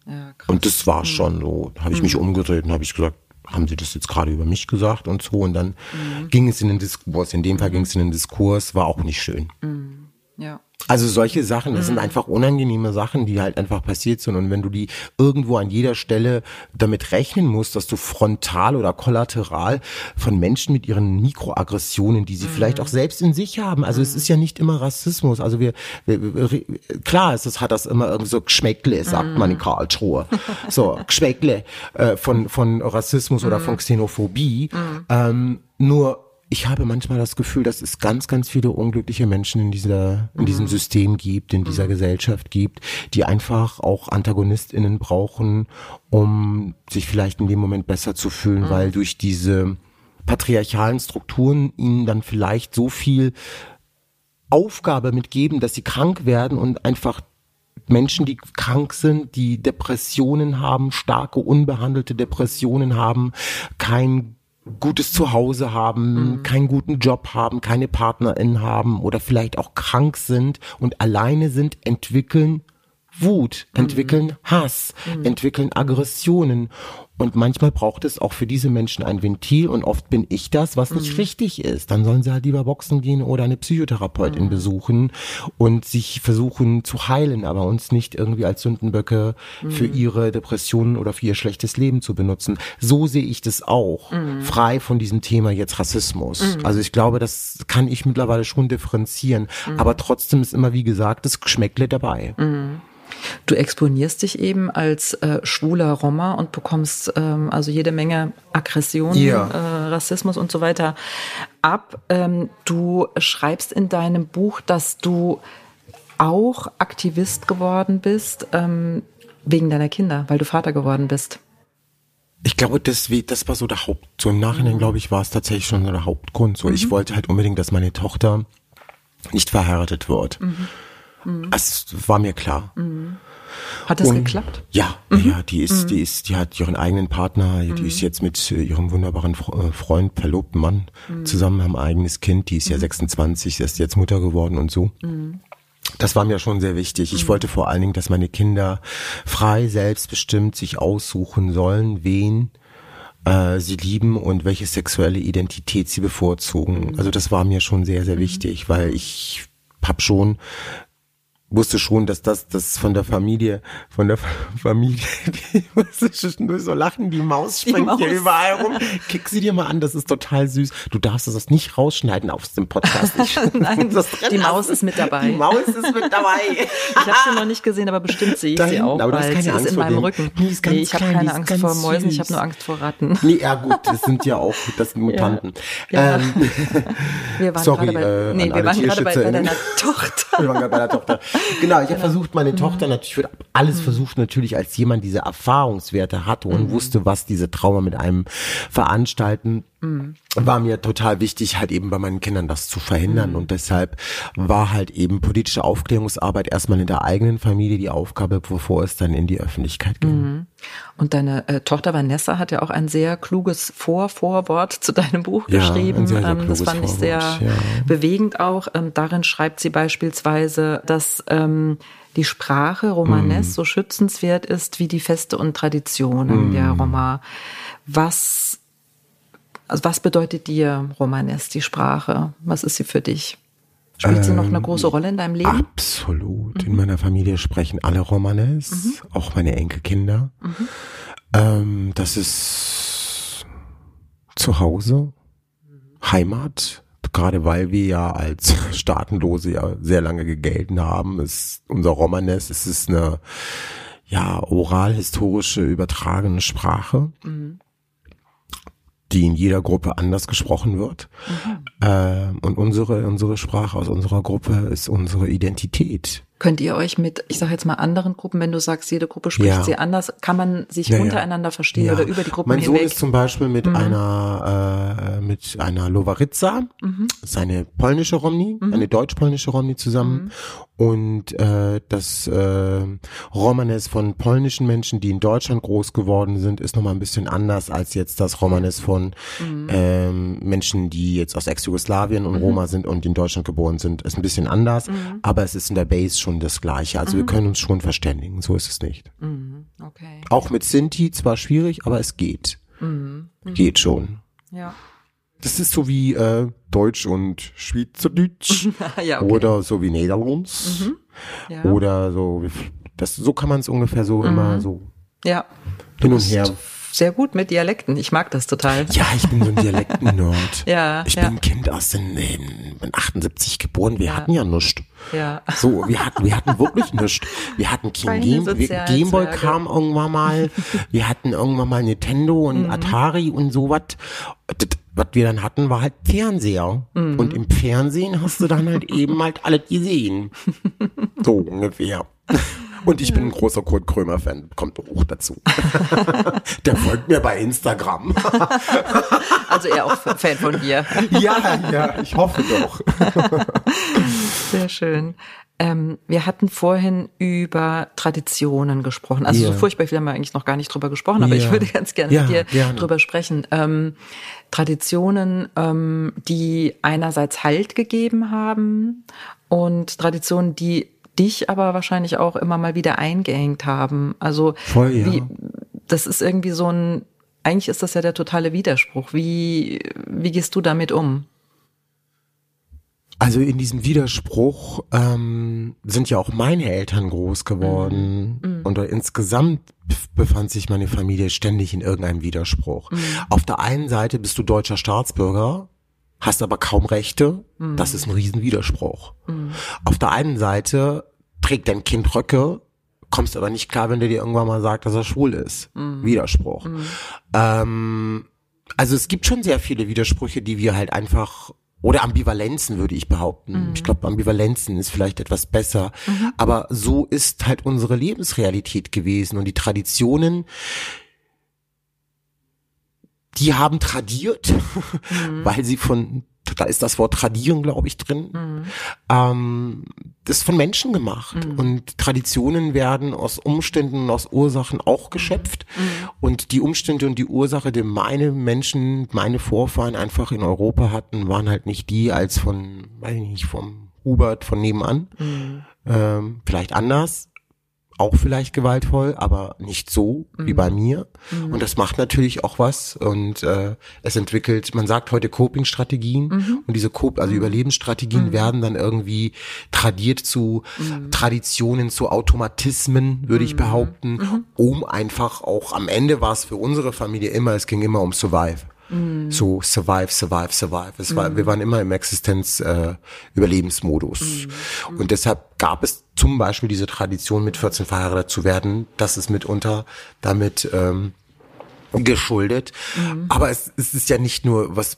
und das war mhm. schon so. Da habe ich mich mhm. umgedreht und habe ich gesagt, haben Sie das jetzt gerade über mich gesagt und so. Und dann mhm. ging es in den Diskurs. In dem Fall ging es in den Diskurs, war auch nicht schön. Mhm. Ja. Also solche Sachen, das mhm. sind einfach unangenehme Sachen, die halt einfach passiert sind. Und wenn du die irgendwo an jeder Stelle damit rechnen musst, dass du frontal oder kollateral von Menschen mit ihren Mikroaggressionen, die sie mhm. vielleicht auch selbst in sich haben. Also mhm. es ist ja nicht immer Rassismus. Also wir, wir, wir klar ist es, hat das immer irgendwie so Geschmäckle, sagt man in mhm. Karlsruhe. So, Geschmäckle äh, von, von Rassismus oder von mhm. Xenophobie. Mhm. Ähm, nur ich habe manchmal das Gefühl, dass es ganz, ganz viele unglückliche Menschen in dieser, in diesem mhm. System gibt, in dieser mhm. Gesellschaft gibt, die einfach auch AntagonistInnen brauchen, um sich vielleicht in dem Moment besser zu fühlen, mhm. weil durch diese patriarchalen Strukturen ihnen dann vielleicht so viel Aufgabe mitgeben, dass sie krank werden und einfach Menschen, die krank sind, die Depressionen haben, starke unbehandelte Depressionen haben, kein gutes Zuhause haben, mhm. keinen guten Job haben, keine Partnerin haben oder vielleicht auch krank sind und alleine sind, entwickeln Wut, mhm. entwickeln Hass, mhm. entwickeln Aggressionen. Und manchmal braucht es auch für diese Menschen ein Ventil und oft bin ich das, was nicht mhm. richtig ist. Dann sollen sie halt lieber boxen gehen oder eine Psychotherapeutin mhm. besuchen und sich versuchen zu heilen, aber uns nicht irgendwie als Sündenböcke mhm. für ihre Depressionen oder für ihr schlechtes Leben zu benutzen. So sehe ich das auch, mhm. frei von diesem Thema jetzt Rassismus. Mhm. Also ich glaube, das kann ich mittlerweile schon differenzieren, mhm. aber trotzdem ist immer, wie gesagt, das Geschmäckle dabei. Du exponierst dich eben als äh, schwuler Roma und bekommst ähm, also jede Menge Aggressionen, ja. äh, Rassismus und so weiter ab. Ähm, du schreibst in deinem Buch, dass du auch Aktivist geworden bist ähm, wegen deiner Kinder, weil du Vater geworden bist. Ich glaube, das, das war so der Haupt, so im Nachhinein, mhm. glaube ich, war es tatsächlich schon so der Hauptgrund. So, mhm. ich wollte halt unbedingt, dass meine Tochter nicht verheiratet wird. Mhm. Mhm. Es war mir klar. Mhm. Hat das und, geklappt? Ja, mhm. ja, die ist, mhm. die ist, die hat ihren eigenen Partner, die mhm. ist jetzt mit äh, ihrem wunderbaren äh, Freund, verlobten Mann mhm. zusammen, haben ein eigenes Kind, die ist ja 26, ist jetzt Mutter geworden und so. Das war mir schon sehr wichtig. Ich wollte vor allen Dingen, dass meine Kinder frei, selbstbestimmt sich aussuchen sollen, wen äh, sie lieben und welche sexuelle Identität sie bevorzugen. Also das war mir schon sehr, sehr wichtig, weil ich habe schon wusste schon, dass das, das von der Familie, von der Familie, die musste nur so lachen, die Maus springt die Maus. hier überall rum. Kick sie dir mal an, das ist total süß. Du darfst das nicht rausschneiden aus dem Podcast. Ich, Nein, die Maus ist mit dabei. Die Maus ist mit dabei. ich habe sie noch nicht gesehen, aber bestimmt sehe ich Dahin, sie auch, aber weil sie Angst ist in meinem Rücken. Nee, ist ganz nee ich habe keine Angst vor Mäusen, süß. ich habe nur Angst vor Ratten. Nee, ja gut, das sind ja auch, das sind Mutanten. Ja. Ähm, wir waren sorry, gerade bei, äh, nee, wir waren gerade bei, bei deiner Tochter. wir waren gerade bei der Tochter. Genau, ich habe genau. versucht, meine mhm. Tochter natürlich, ich würde alles mhm. versucht natürlich, als jemand diese Erfahrungswerte hatte und mhm. wusste, was diese Trauma mit einem veranstalten, mhm. war mir total wichtig, halt eben bei meinen Kindern das zu verhindern. Mhm. Und deshalb war halt eben politische Aufklärungsarbeit erstmal in der eigenen Familie die Aufgabe, bevor es dann in die Öffentlichkeit ging. Mhm. Und deine äh, Tochter Vanessa hat ja auch ein sehr kluges Vor-Vorwort zu deinem Buch ja, geschrieben. Sehr, sehr ähm, das fand ich sehr ja. bewegend auch. Ähm, darin schreibt sie beispielsweise, dass ähm, die Sprache Romanes mm. so schützenswert ist wie die Feste und Traditionen mm. der Roma. Was, also was bedeutet dir Romanes, die Sprache? Was ist sie für dich? Spielt sie noch eine große ähm, Rolle in deinem Leben? Absolut. Mhm. In meiner Familie sprechen alle Romanes, mhm. auch meine Enkelkinder. Mhm. Ähm, das ist zu Hause, Heimat, gerade weil wir ja als Staatenlose ja sehr lange gegelten haben, ist unser Romanes, es ist eine ja oral-historische übertragene Sprache, mhm. Die in jeder Gruppe anders gesprochen wird. Mhm. Äh, und unsere unsere Sprache aus unserer Gruppe ist unsere Identität. Könnt ihr euch mit, ich sage jetzt mal anderen Gruppen, wenn du sagst, jede Gruppe spricht ja. sie anders, kann man sich ja, untereinander verstehen ja. oder über die Gruppen mein hinweg? Mein Sohn ist zum Beispiel mit mhm. einer äh, mit einer Lovaritza, mhm. seine polnische Romni, mhm. eine deutsch-polnische Romni zusammen mhm. und äh, das äh, Romanes von polnischen Menschen, die in Deutschland groß geworden sind, ist nochmal ein bisschen anders als jetzt das Romanes von mhm. ähm, Menschen, die jetzt aus Ex-Jugoslawien und mhm. Roma sind und in Deutschland geboren sind, ist ein bisschen anders, aber es ist in der Base schon das Gleiche. Also mhm. wir können uns schon verständigen. So ist es nicht. Mhm. Okay. Auch mit Sinti zwar schwierig, aber es geht. Mhm. mhm. Geht schon. Ja. Das ist so wie äh, Deutsch und Schweizerdeutsch ja, okay. oder so wie Niederlands mhm. ja. oder so. Das so kann man es ungefähr so immer mhm. so ja. hin und her sehr gut mit Dialekten. Ich mag das total. Ja, ich bin so ein Dialekten-Nerd. ja. Ich ja. bin Kind aus den, den 78 geboren. Wir ja. hatten ja nichts. Ja. So, wir hatten, wir hatten wirklich nichts. Wir hatten kein Game, Gameboy kam irgendwann mal. Wir hatten irgendwann mal Nintendo und mhm. Atari und sowas. Was wir dann hatten, war halt Fernseher. Mhm. Und im Fernsehen hast du dann halt eben halt alles gesehen. So ungefähr. Und ich bin ein großer Kurt Krömer-Fan, kommt auch dazu. Der folgt mir bei Instagram. also er auch Fan von dir. ja, ja, ich hoffe doch. Sehr schön. Ähm, wir hatten vorhin über Traditionen gesprochen. Also yeah. so furchtbar viel haben wir eigentlich noch gar nicht drüber gesprochen, aber yeah. ich würde ganz gerne ja, mit dir gerne. drüber sprechen. Ähm, Traditionen, ähm, die einerseits Halt gegeben haben und Traditionen, die dich aber wahrscheinlich auch immer mal wieder eingehängt haben. Also Voll, ja. wie, das ist irgendwie so ein, eigentlich ist das ja der totale Widerspruch. Wie, wie gehst du damit um? Also in diesem Widerspruch ähm, sind ja auch meine Eltern groß geworden mhm. und insgesamt befand sich meine Familie ständig in irgendeinem Widerspruch. Mhm. Auf der einen Seite bist du deutscher Staatsbürger, hast aber kaum Rechte. Mhm. Das ist ein Riesenwiderspruch. Mhm. Auf der einen Seite trägt dein Kind Röcke, kommst aber nicht klar, wenn der dir irgendwann mal sagt, dass er schwul ist. Mhm. Widerspruch. Mhm. Ähm, also es gibt schon sehr viele Widersprüche, die wir halt einfach oder Ambivalenzen würde ich behaupten. Mhm. Ich glaube, Ambivalenzen ist vielleicht etwas besser. Mhm. Aber so ist halt unsere Lebensrealität gewesen und die Traditionen, die haben tradiert, mhm. weil sie von, da ist das Wort tradieren, glaube ich, drin, mhm. ähm, das ist von Menschen gemacht. Mhm. Und Traditionen werden aus Umständen, aus Ursachen auch geschöpft. Mhm. Und die Umstände und die Ursache, die meine Menschen, meine Vorfahren einfach in Europa hatten, waren halt nicht die als von, weiß ich nicht, vom Hubert von nebenan. Mhm. Ähm, vielleicht anders, auch vielleicht gewaltvoll, aber nicht so mhm. wie bei mir. Mhm. Und das macht natürlich auch was. Und äh, es entwickelt, man sagt heute Coping-Strategien mhm. und diese Cop also mhm. Überlebensstrategien mhm. werden dann irgendwie tradiert zu mhm. Traditionen, zu Automatismen, würde ich behaupten, um einfach auch am Ende war es für unsere Familie immer, es ging immer um Survive. Mm. So survive, survive, survive. Es war, mm. Wir waren immer im Existenz-Überlebensmodus. Äh, mm. Und deshalb gab es zum Beispiel diese Tradition, mit 14 verheiratet zu werden. Das ist mitunter damit ähm, geschuldet. Mm. Aber es, es ist ja nicht nur was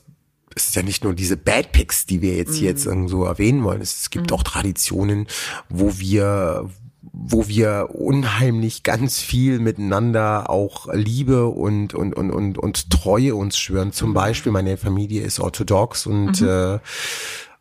es ist ja nicht nur diese Bad Picks, die wir jetzt mm. jetzt so erwähnen wollen. Es, gibt mm. auch Traditionen, wo wir, wo wir unheimlich ganz viel miteinander auch Liebe und und und und und Treue uns schwören. Zum Beispiel meine Familie ist orthodox und mhm. äh,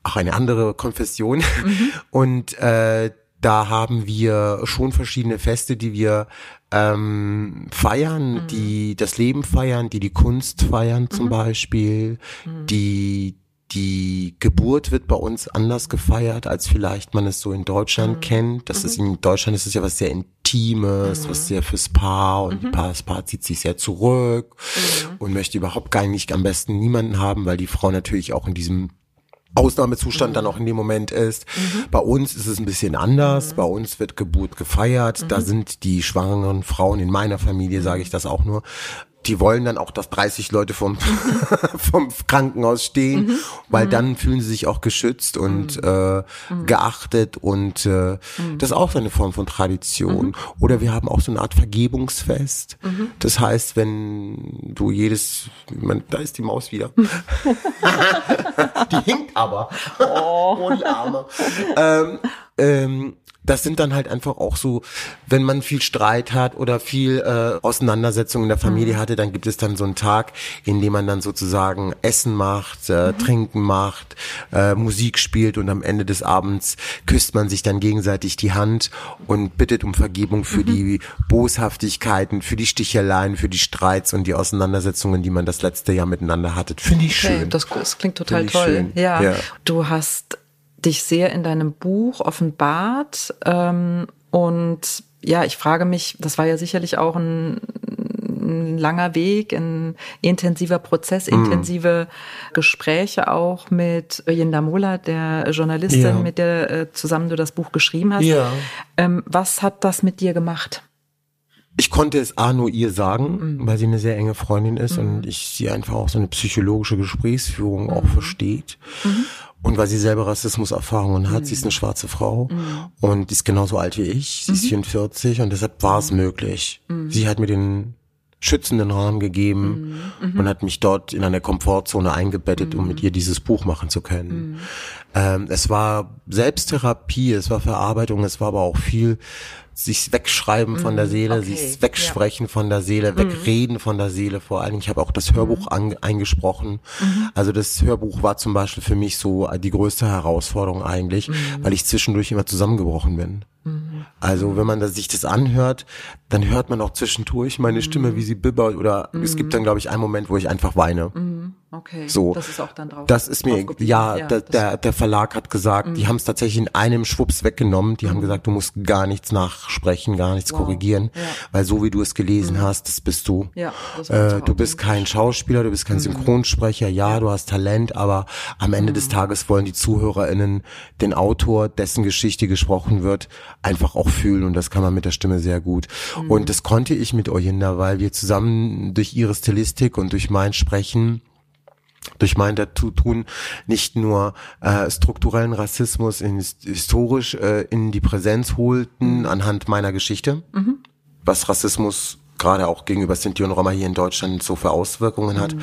auch eine andere Konfession mhm. und äh, da haben wir schon verschiedene Feste, die wir ähm, feiern, mhm. die das Leben feiern, die die Kunst feiern zum mhm. Beispiel, mhm. die die Geburt wird bei uns anders gefeiert, als vielleicht man es so in Deutschland mhm. kennt. Das mhm. ist in Deutschland ist es ja was sehr Intimes, mhm. was sehr fürs Paar und mhm. Paar, das Paar zieht sich sehr zurück mhm. und möchte überhaupt gar nicht am besten niemanden haben, weil die Frau natürlich auch in diesem Ausnahmezustand mhm. dann auch in dem Moment ist. Mhm. Bei uns ist es ein bisschen anders. Mhm. Bei uns wird Geburt gefeiert. Da sind die schwangeren Frauen in meiner Familie, sage ich das auch nur, die wollen dann auch, dass 30 Leute vom, vom Krankenhaus stehen, mhm. weil mhm. dann fühlen sie sich auch geschützt und mhm. äh, mhm. geachtet und äh, mhm. das ist auch so eine Form von Tradition. Oder wir haben auch so eine Art Vergebungsfest. Das heißt, wenn du jedes, man, da ist die Maus wieder. die hinkt aber. Oh, oh die Arme. Ähm, ähm, das sind dann halt einfach auch so, wenn man viel Streit hat oder viel äh, Auseinandersetzung in der Familie mhm. hatte, dann gibt es dann so einen Tag, in dem man dann sozusagen Essen macht, äh, mhm. Trinken macht, äh, Musik spielt und am Ende des Abends küsst man sich dann gegenseitig die Hand und bittet um Vergebung für mhm. die Boshaftigkeiten, für die Sticheleien, für die Streits und die Auseinandersetzungen, die man das letzte Jahr miteinander hatte. Finde ich okay, schön. Das, das klingt total toll. Ja. ja. Du hast dich sehr in deinem Buch offenbart. Ähm, und ja, ich frage mich, das war ja sicherlich auch ein, ein langer Weg, ein intensiver Prozess, mhm. intensive mm. Gespräche auch mit Yinda Mola, der Journalistin, ja. mit der äh, zusammen du das Buch geschrieben hast. Ja. Ähm, was hat das mit dir gemacht? Ich konnte es A nur ihr sagen, mhm. weil sie eine sehr enge Freundin ist mhm. und ich sie einfach auch so eine psychologische Gesprächsführung mhm. auch versteht. Mhm. Und weil sie selber Rassismuserfahrungen hat, mhm. sie ist eine schwarze Frau mhm. und ist genauso alt wie ich, sie ist 44 und deshalb war es möglich. Sie hat mir den schützenden Rahmen gegeben und hat mich dort in einer Komfortzone eingebettet, um mit ihr dieses Buch machen zu können. Ähm, es war Selbsttherapie, es war Verarbeitung, es war aber auch viel sich wegschreiben mm, von der mm, Seele, okay. sich wegsprechen ja. von der Seele, mm. wegreden von der Seele vor allen Dingen. Ich habe auch das Hörbuch mm. an, eingesprochen. Also das Hörbuch war zum Beispiel für mich so die größte Herausforderung eigentlich, weil ich zwischendurch immer zusammengebrochen bin. Mhm. Also wenn man sich das anhört, dann hört man auch zwischendurch meine Stimme, wie sie bibbert oder es gibt dann glaube ich einen Moment, wo ich einfach weine. Okay. So. Das ist auch dann drauf. Das ist mir, ja, ja der, der, der Verlag hat gesagt, die haben es tatsächlich in einem Schwupps weggenommen. Die haben gesagt, du musst gar nichts nachsprechen, gar nichts wow. korrigieren, ja. weil so wie du es gelesen mhm. hast, das bist du. Ja, das äh, du bist kein Schauspieler, du bist kein mhm. Synchronsprecher. Ja, du hast Talent, aber am Ende mhm. des Tages wollen die ZuhörerInnen den Autor, dessen Geschichte gesprochen wird, einfach auch fühlen und das kann man mit der Stimme sehr gut. Mhm. Und das konnte ich mit Oyinda, weil wir zusammen durch ihre Stilistik und durch mein Sprechen durch mein Tun nicht nur äh, strukturellen Rassismus in, historisch äh, in die Präsenz holten mhm. anhand meiner Geschichte, mhm. was Rassismus gerade auch gegenüber Sinti und Roma hier in Deutschland so für Auswirkungen hat. Mhm.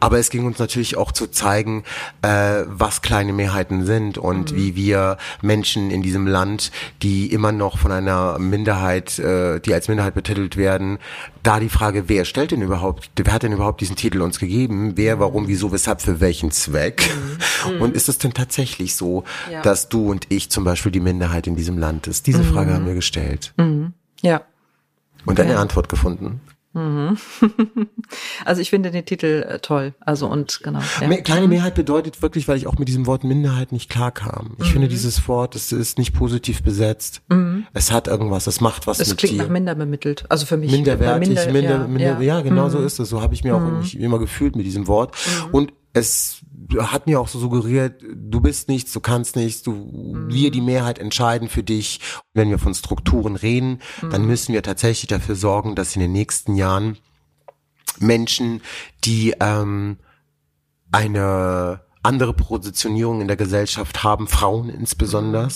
Aber es ging uns natürlich auch zu zeigen, äh, was kleine Mehrheiten sind und mhm. wie wir Menschen in diesem Land, die immer noch von einer Minderheit, äh, die als Minderheit betitelt werden, da die Frage, wer stellt denn überhaupt, wer hat denn überhaupt diesen Titel uns gegeben? Wer, warum, wieso, weshalb, für welchen Zweck? Mhm. Und ist es denn tatsächlich so, ja. dass du und ich zum Beispiel die Minderheit in diesem Land ist? Diese Frage mhm. haben wir gestellt. Mhm. Ja. Und eine ja. Antwort gefunden. Mhm. Also ich finde den Titel äh, toll. Also und genau. Ja. Kleine Mehrheit bedeutet wirklich, weil ich auch mit diesem Wort Minderheit nicht klarkam. Ich mhm. finde dieses Wort, es ist nicht positiv besetzt. Mhm. Es hat irgendwas, es macht was es mit klingt dir. nach minder bemittelt. Also für mich. Minderwertig, minder, minder, ja, minder, ja. ja genau so mhm. ist es. So habe ich mir auch mhm. immer gefühlt mit diesem Wort. Und es hat mir auch so suggeriert, du bist nichts, du kannst nichts, du, mhm. wir die Mehrheit entscheiden für dich. Wenn wir von Strukturen reden, mhm. dann müssen wir tatsächlich dafür sorgen, dass in den nächsten Jahren Menschen, die ähm, eine andere Positionierung in der Gesellschaft haben, Frauen insbesondere, mhm.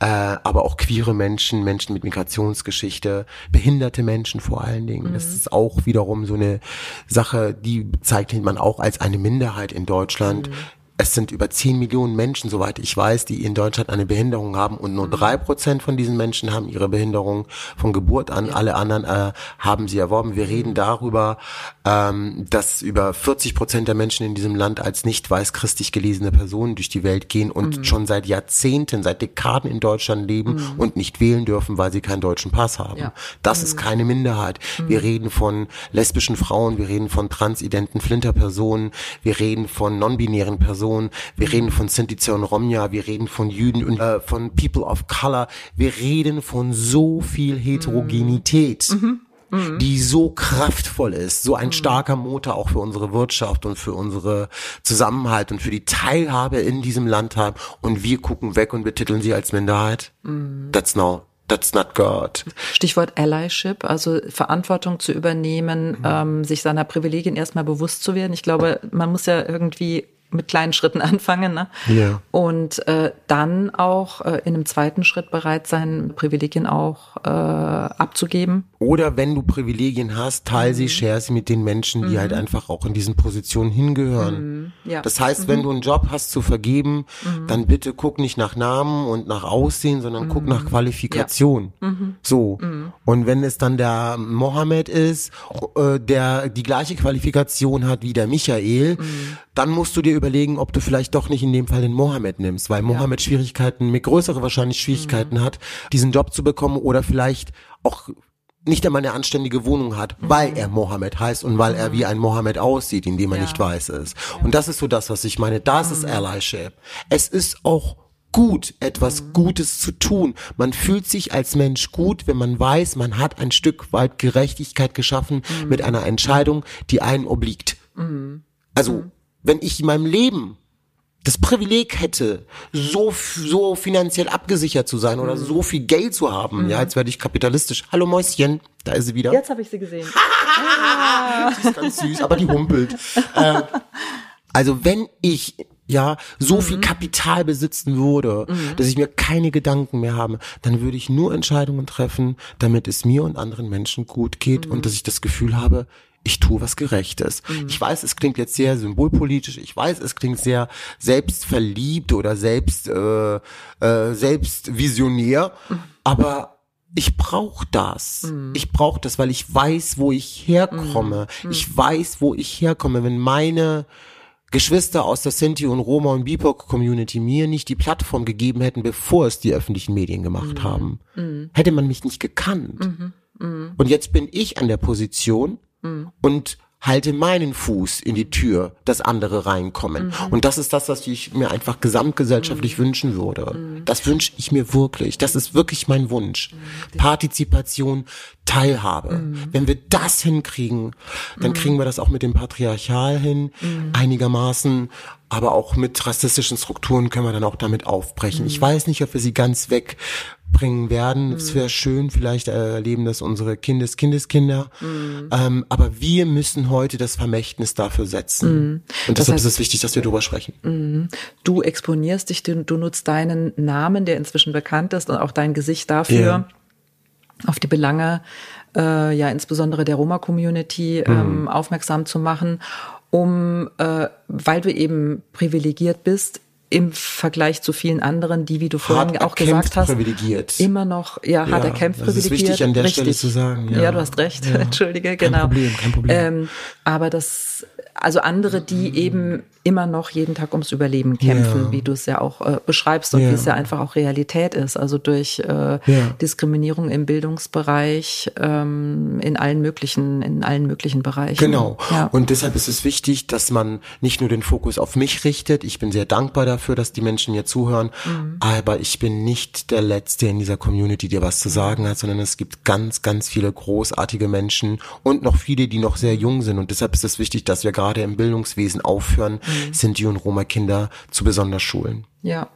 äh, aber auch queere Menschen, Menschen mit Migrationsgeschichte, behinderte Menschen vor allen Dingen. Mhm. Das ist auch wiederum so eine Sache, die bezeichnet man auch als eine Minderheit in Deutschland. Mhm es sind über 10 Millionen Menschen, soweit ich weiß, die in Deutschland eine Behinderung haben und nur mhm. drei Prozent von diesen Menschen haben ihre Behinderung von Geburt an. Alle anderen äh, haben sie erworben. Wir reden darüber, ähm, dass über 40 Prozent der Menschen in diesem Land als nicht weiß christlich gelesene Personen durch die Welt gehen und mhm. schon seit Jahrzehnten, seit Dekaden in Deutschland leben mhm. und nicht wählen dürfen, weil sie keinen deutschen Pass haben. Ja. Das ist mhm. keine Minderheit. Wir mhm. reden von lesbischen Frauen, wir reden von transidenten Flinterpersonen, wir reden von non-binären Personen Personen, wir reden von Sinti und Romja, wir reden von Juden und äh, von People of Color, wir reden von so viel Heterogenität. Mhm. Mhm. die so kraftvoll ist, so ein mhm. starker Motor auch für unsere Wirtschaft und für unsere Zusammenhalt und für die Teilhabe in diesem Land haben und wir gucken weg und betiteln sie als Minderheit. Mhm. That's now That's not God. Stichwort Allyship, also Verantwortung zu übernehmen, mhm. ähm, sich seiner Privilegien erstmal bewusst zu werden. Ich glaube, man muss ja irgendwie mit kleinen Schritten anfangen. Ne? Ja. Und äh, dann auch äh, in einem zweiten Schritt bereit sein, Privilegien auch äh, abzugeben. Oder wenn du Privilegien hast, teil mhm. sie, share sie mit den Menschen, die mhm. halt einfach auch in diesen Positionen hingehören. Mhm. Ja. Das heißt, wenn mhm. du einen Job hast zu vergeben, mhm. dann bitte guck nicht nach Namen und nach Aussehen, sondern guck nach mhm. Qualifikation. Ja. So. Und wenn es dann der Mohammed ist, äh, der die gleiche Qualifikation hat wie der Michael, dann musst du dir überlegen, ob du vielleicht doch nicht in dem Fall den Mohammed nimmst, weil Mohammed ja. Schwierigkeiten, mit größere wahrscheinlich Schwierigkeiten mhm. hat, diesen Job zu bekommen oder vielleicht auch nicht einmal eine anständige Wohnung hat, mhm. weil er Mohammed heißt und weil er wie ein Mohammed aussieht, indem er ja. nicht weiß ist. Und das ist so das, was ich meine. Das ist mhm. Allyship. Es ist auch gut, etwas mhm. Gutes zu tun. Man fühlt sich als Mensch gut, wenn man weiß, man hat ein Stück weit Gerechtigkeit geschaffen mhm. mit einer Entscheidung, die einen obliegt. Mhm. Also wenn ich in meinem Leben das Privileg hätte, so, so finanziell abgesichert zu sein oder mhm. so viel Geld zu haben, mhm. ja, jetzt werde ich kapitalistisch. Hallo Mäuschen, da ist sie wieder. Jetzt habe ich sie gesehen. sie ist ganz süß, aber die humpelt. äh, also wenn ich ja so mhm. viel Kapital besitzen würde, mhm. dass ich mir keine Gedanken mehr habe, dann würde ich nur Entscheidungen treffen, damit es mir und anderen Menschen gut geht und mhm. dass ich das Gefühl habe, ich tue was Gerechtes. Mhm. Ich weiß, es klingt jetzt sehr symbolpolitisch, ich weiß, es klingt sehr selbstverliebt oder selbst, äh, äh, selbstvisionär, mhm. aber ich brauche das. Mhm. Ich brauche das, weil ich weiß, wo ich herkomme. Mhm. Ich weiß, wo ich herkomme. Wenn meine Geschwister aus der Sinti und Roma und BIPOC Community mir nicht die Plattform gegeben hätten, bevor es die öffentlichen Medien gemacht mhm. haben, mhm. hätte man mich nicht gekannt. Mhm. Mhm. Und jetzt bin ich an der Position, mhm. und halte meinen Fuß in die Tür, dass andere reinkommen. Mhm. Und das ist das, was ich mir einfach gesamtgesellschaftlich mhm. wünschen würde. Mhm. Das wünsche ich mir wirklich. Das ist wirklich mein Wunsch. Mhm. Partizipation, Teilhabe. Mhm. Wenn wir das hinkriegen, dann mhm. kriegen wir das auch mit dem Patriarchal hin, einigermaßen. Aber auch mit rassistischen Strukturen können wir dann auch damit aufbrechen. Ich weiß nicht, ob wir sie ganz weg bringen werden. Mhm. Es wäre schön, vielleicht erleben das unsere Kindes Kindeskinder. Mhm. Ähm, aber wir müssen heute das Vermächtnis dafür setzen. Mhm. Und deshalb heißt, ist es wichtig, dass wir darüber sprechen. Mhm. Du exponierst dich, du, nutzt deinen Namen, der inzwischen bekannt ist, und auch dein Gesicht dafür, ja. auf die Belange, äh, ja insbesondere der Roma-Community ähm, mhm. aufmerksam zu machen um, äh, weil du eben privilegiert bist, im Vergleich zu vielen anderen, die, wie du vorhin hart auch gesagt hast, privilegiert. immer noch, ja, hart ja, erkämpft privilegiert. Das ist wichtig an der Richtig. Stelle zu sagen. Ja, ja du hast recht, ja. entschuldige, genau. Kein Problem, kein Problem. Ähm, aber das, also andere, die eben immer noch jeden Tag ums Überleben kämpfen, ja. wie du es ja auch äh, beschreibst und ja. wie es ja einfach auch Realität ist. Also durch äh, ja. Diskriminierung im Bildungsbereich, ähm, in allen möglichen, in allen möglichen Bereichen. Genau. Und deshalb ist es wichtig, dass man nicht nur den Fokus auf mich richtet. Ich bin sehr dankbar dafür, dass die Menschen mir zuhören. Mhm. Aber ich bin nicht der Letzte in dieser Community, der was zu sagen hat, sondern es gibt ganz, ganz viele großartige Menschen und noch viele, die noch sehr jung sind. Und deshalb ist es wichtig, dass wir gerade im Bildungswesen aufhören, mhm mhm. Sinti und Roma-Kinder zu Sonderschulen. Ja,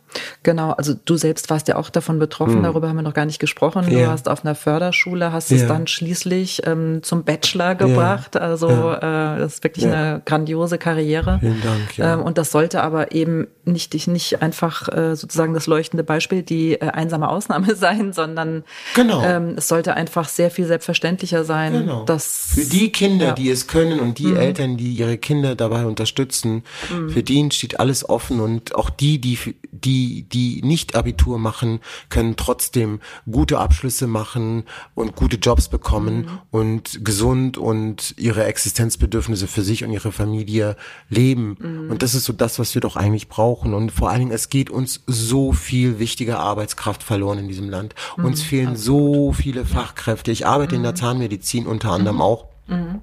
genau. Also du selbst warst ja auch davon betroffen, mhm. darüber haben wir noch gar nicht gesprochen. Du ja. warst auf einer Förderschule, hast ja. es dann schließlich ähm, zum Bachelor gebracht. Ja. Also äh, das ist wirklich eine grandiose Karriere. Vielen Dank. Ähm, und das sollte aber eben nicht dich nicht einfach äh, sozusagen das leuchtende Beispiel, die äh, einsame Ausnahme sein, sondern genau. ähm, es sollte einfach sehr viel selbstverständlicher sein. Genau. Dass, für die Kinder, die es können und die mhm. Eltern, die ihre Kinder dabei unterstützen, mhm. für die steht alles offen und auch die, die die, die nicht Abitur machen, können trotzdem gute Abschlüsse machen und gute Jobs bekommen mhm. und gesund und ihre Existenzbedürfnisse für sich und ihre Familie leben. Mhm. Und das ist so das, was wir doch eigentlich brauchen. Und vor allen Dingen, es geht uns so viel wichtige Arbeitskraft verloren in diesem Land. Uns mhm. fehlen Absolut. so viele Fachkräfte. Ich arbeite in der mhm. Zahnmedizin unter anderem mhm. auch. Mhm.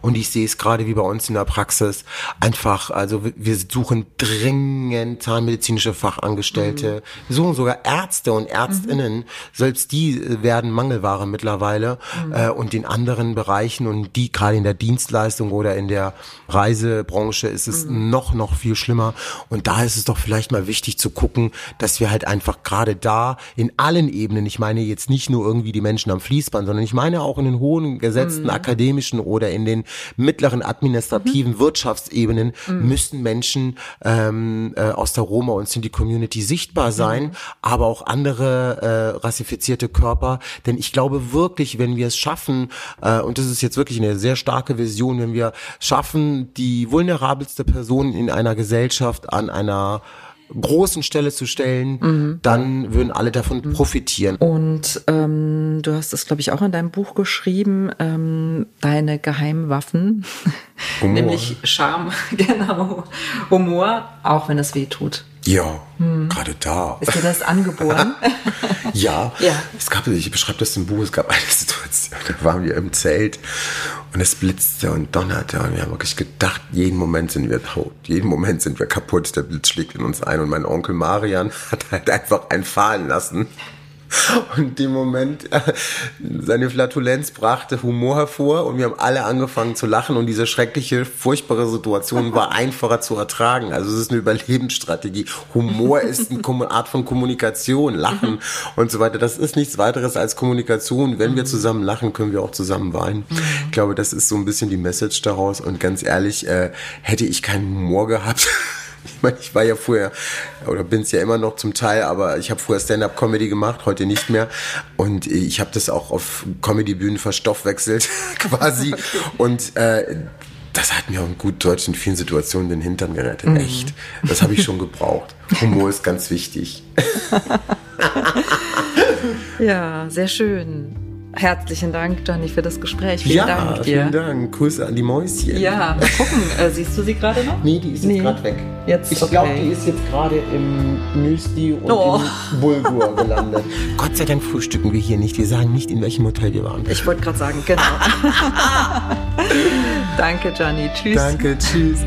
Und ich sehe es gerade wie bei uns in der Praxis einfach, also wir suchen dringend zahnmedizinische Fachangestellte, mhm. wir suchen sogar Ärzte und Ärztinnen, mhm. selbst die äh, werden Mangelware mittlerweile mhm. äh, und in anderen Bereichen und die gerade in der Dienstleistung oder in der Reisebranche ist es mhm. noch, noch viel schlimmer. Und da ist es doch vielleicht mal wichtig zu gucken, dass wir halt einfach gerade da in allen Ebenen, ich meine jetzt nicht nur irgendwie die Menschen am Fließband, sondern ich meine auch in den hohen gesetzten mhm. akademischen oder in den mittleren administrativen mhm. Wirtschaftsebenen mhm. müssen Menschen ähm, äh, aus der Roma und Sinti-Community sichtbar sein, mhm. aber auch andere äh, rassifizierte Körper. Denn ich glaube wirklich, wenn wir es schaffen, äh, und das ist jetzt wirklich eine sehr starke Vision, wenn wir schaffen, die vulnerabelste Person in einer Gesellschaft an einer großen Stelle zu stellen, mhm. dann würden alle davon mhm. profitieren. Und ähm, du hast es, glaube ich, auch in deinem Buch geschrieben, ähm, deine Geheimwaffen, nämlich Charme, genau, Humor, auch wenn es weh tut. Ja, hm. gerade da. Ist dir das angeboren? ja. ja. Es gab, ich beschreibe das im Buch, es gab eine Situation, da waren wir im Zelt und es blitzte und donnerte und wir haben wirklich gedacht, jeden Moment sind wir tot, jeden Moment sind wir kaputt, der Blitz schlägt in uns ein und mein Onkel Marian hat halt einfach einen fallen lassen und dem Moment, äh, seine Flatulenz brachte Humor hervor und wir haben alle angefangen zu lachen und diese schreckliche, furchtbare Situation war einfacher zu ertragen. Also es ist eine Überlebensstrategie. Humor ist eine Art von Kommunikation, Lachen und so weiter. Das ist nichts weiteres als Kommunikation. Wenn wir zusammen lachen, können wir auch zusammen weinen. Ich glaube, das ist so ein bisschen die Message daraus und ganz ehrlich, äh, hätte ich keinen Humor gehabt, Ich meine, ich war ja vorher, oder bin es ja immer noch zum Teil, aber ich habe früher Stand-up-Comedy gemacht, heute nicht mehr. Und ich habe das auch auf Comedy-Bühnen verstoffwechselt, quasi. Und äh, das hat mir auch in gut Deutsch in vielen Situationen den Hintern gerettet. Mhm. Echt. Das habe ich schon gebraucht. Humor ist ganz wichtig. ja, sehr schön. Herzlichen Dank, Johnny, für das Gespräch. Vielen ja, Dank dir. vielen Dank. Grüße an die Mäuschen. Ja, mal gucken. Äh, siehst du sie gerade noch? Nee, die ist nee. jetzt gerade weg. Jetzt, ich okay. glaube, die ist jetzt gerade im Müsli und oh. im Bulgur gelandet. Gott sei Dank frühstücken wir hier nicht. Wir sagen nicht, in welchem Hotel wir waren. Ich wollte gerade sagen, genau. Danke, Johnny. Tschüss. Danke, tschüss.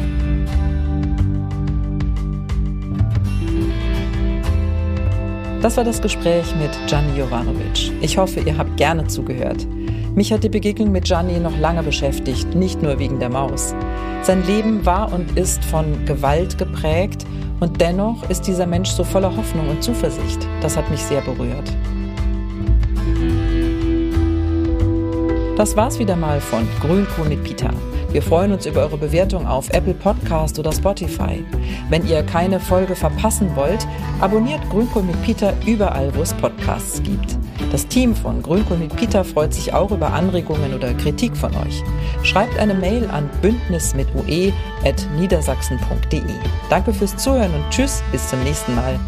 Das war das Gespräch mit Gianni Jovanovic. Ich hoffe, ihr habt gerne zugehört. Mich hat die Begegnung mit Gianni noch lange beschäftigt, nicht nur wegen der Maus. Sein Leben war und ist von Gewalt geprägt und dennoch ist dieser Mensch so voller Hoffnung und Zuversicht. Das hat mich sehr berührt. Das war's wieder mal von Grünkohl mit Peter. Wir freuen uns über eure Bewertung auf Apple Podcast oder Spotify. Wenn ihr keine Folge verpassen wollt, abonniert Grünkohl mit Peter überall, wo es Podcasts gibt. Das Team von Grünkohl mit Peter freut sich auch über Anregungen oder Kritik von euch. Schreibt eine Mail an bündnis mit ue at niedersachsen.de. Danke fürs Zuhören und tschüss, bis zum nächsten Mal.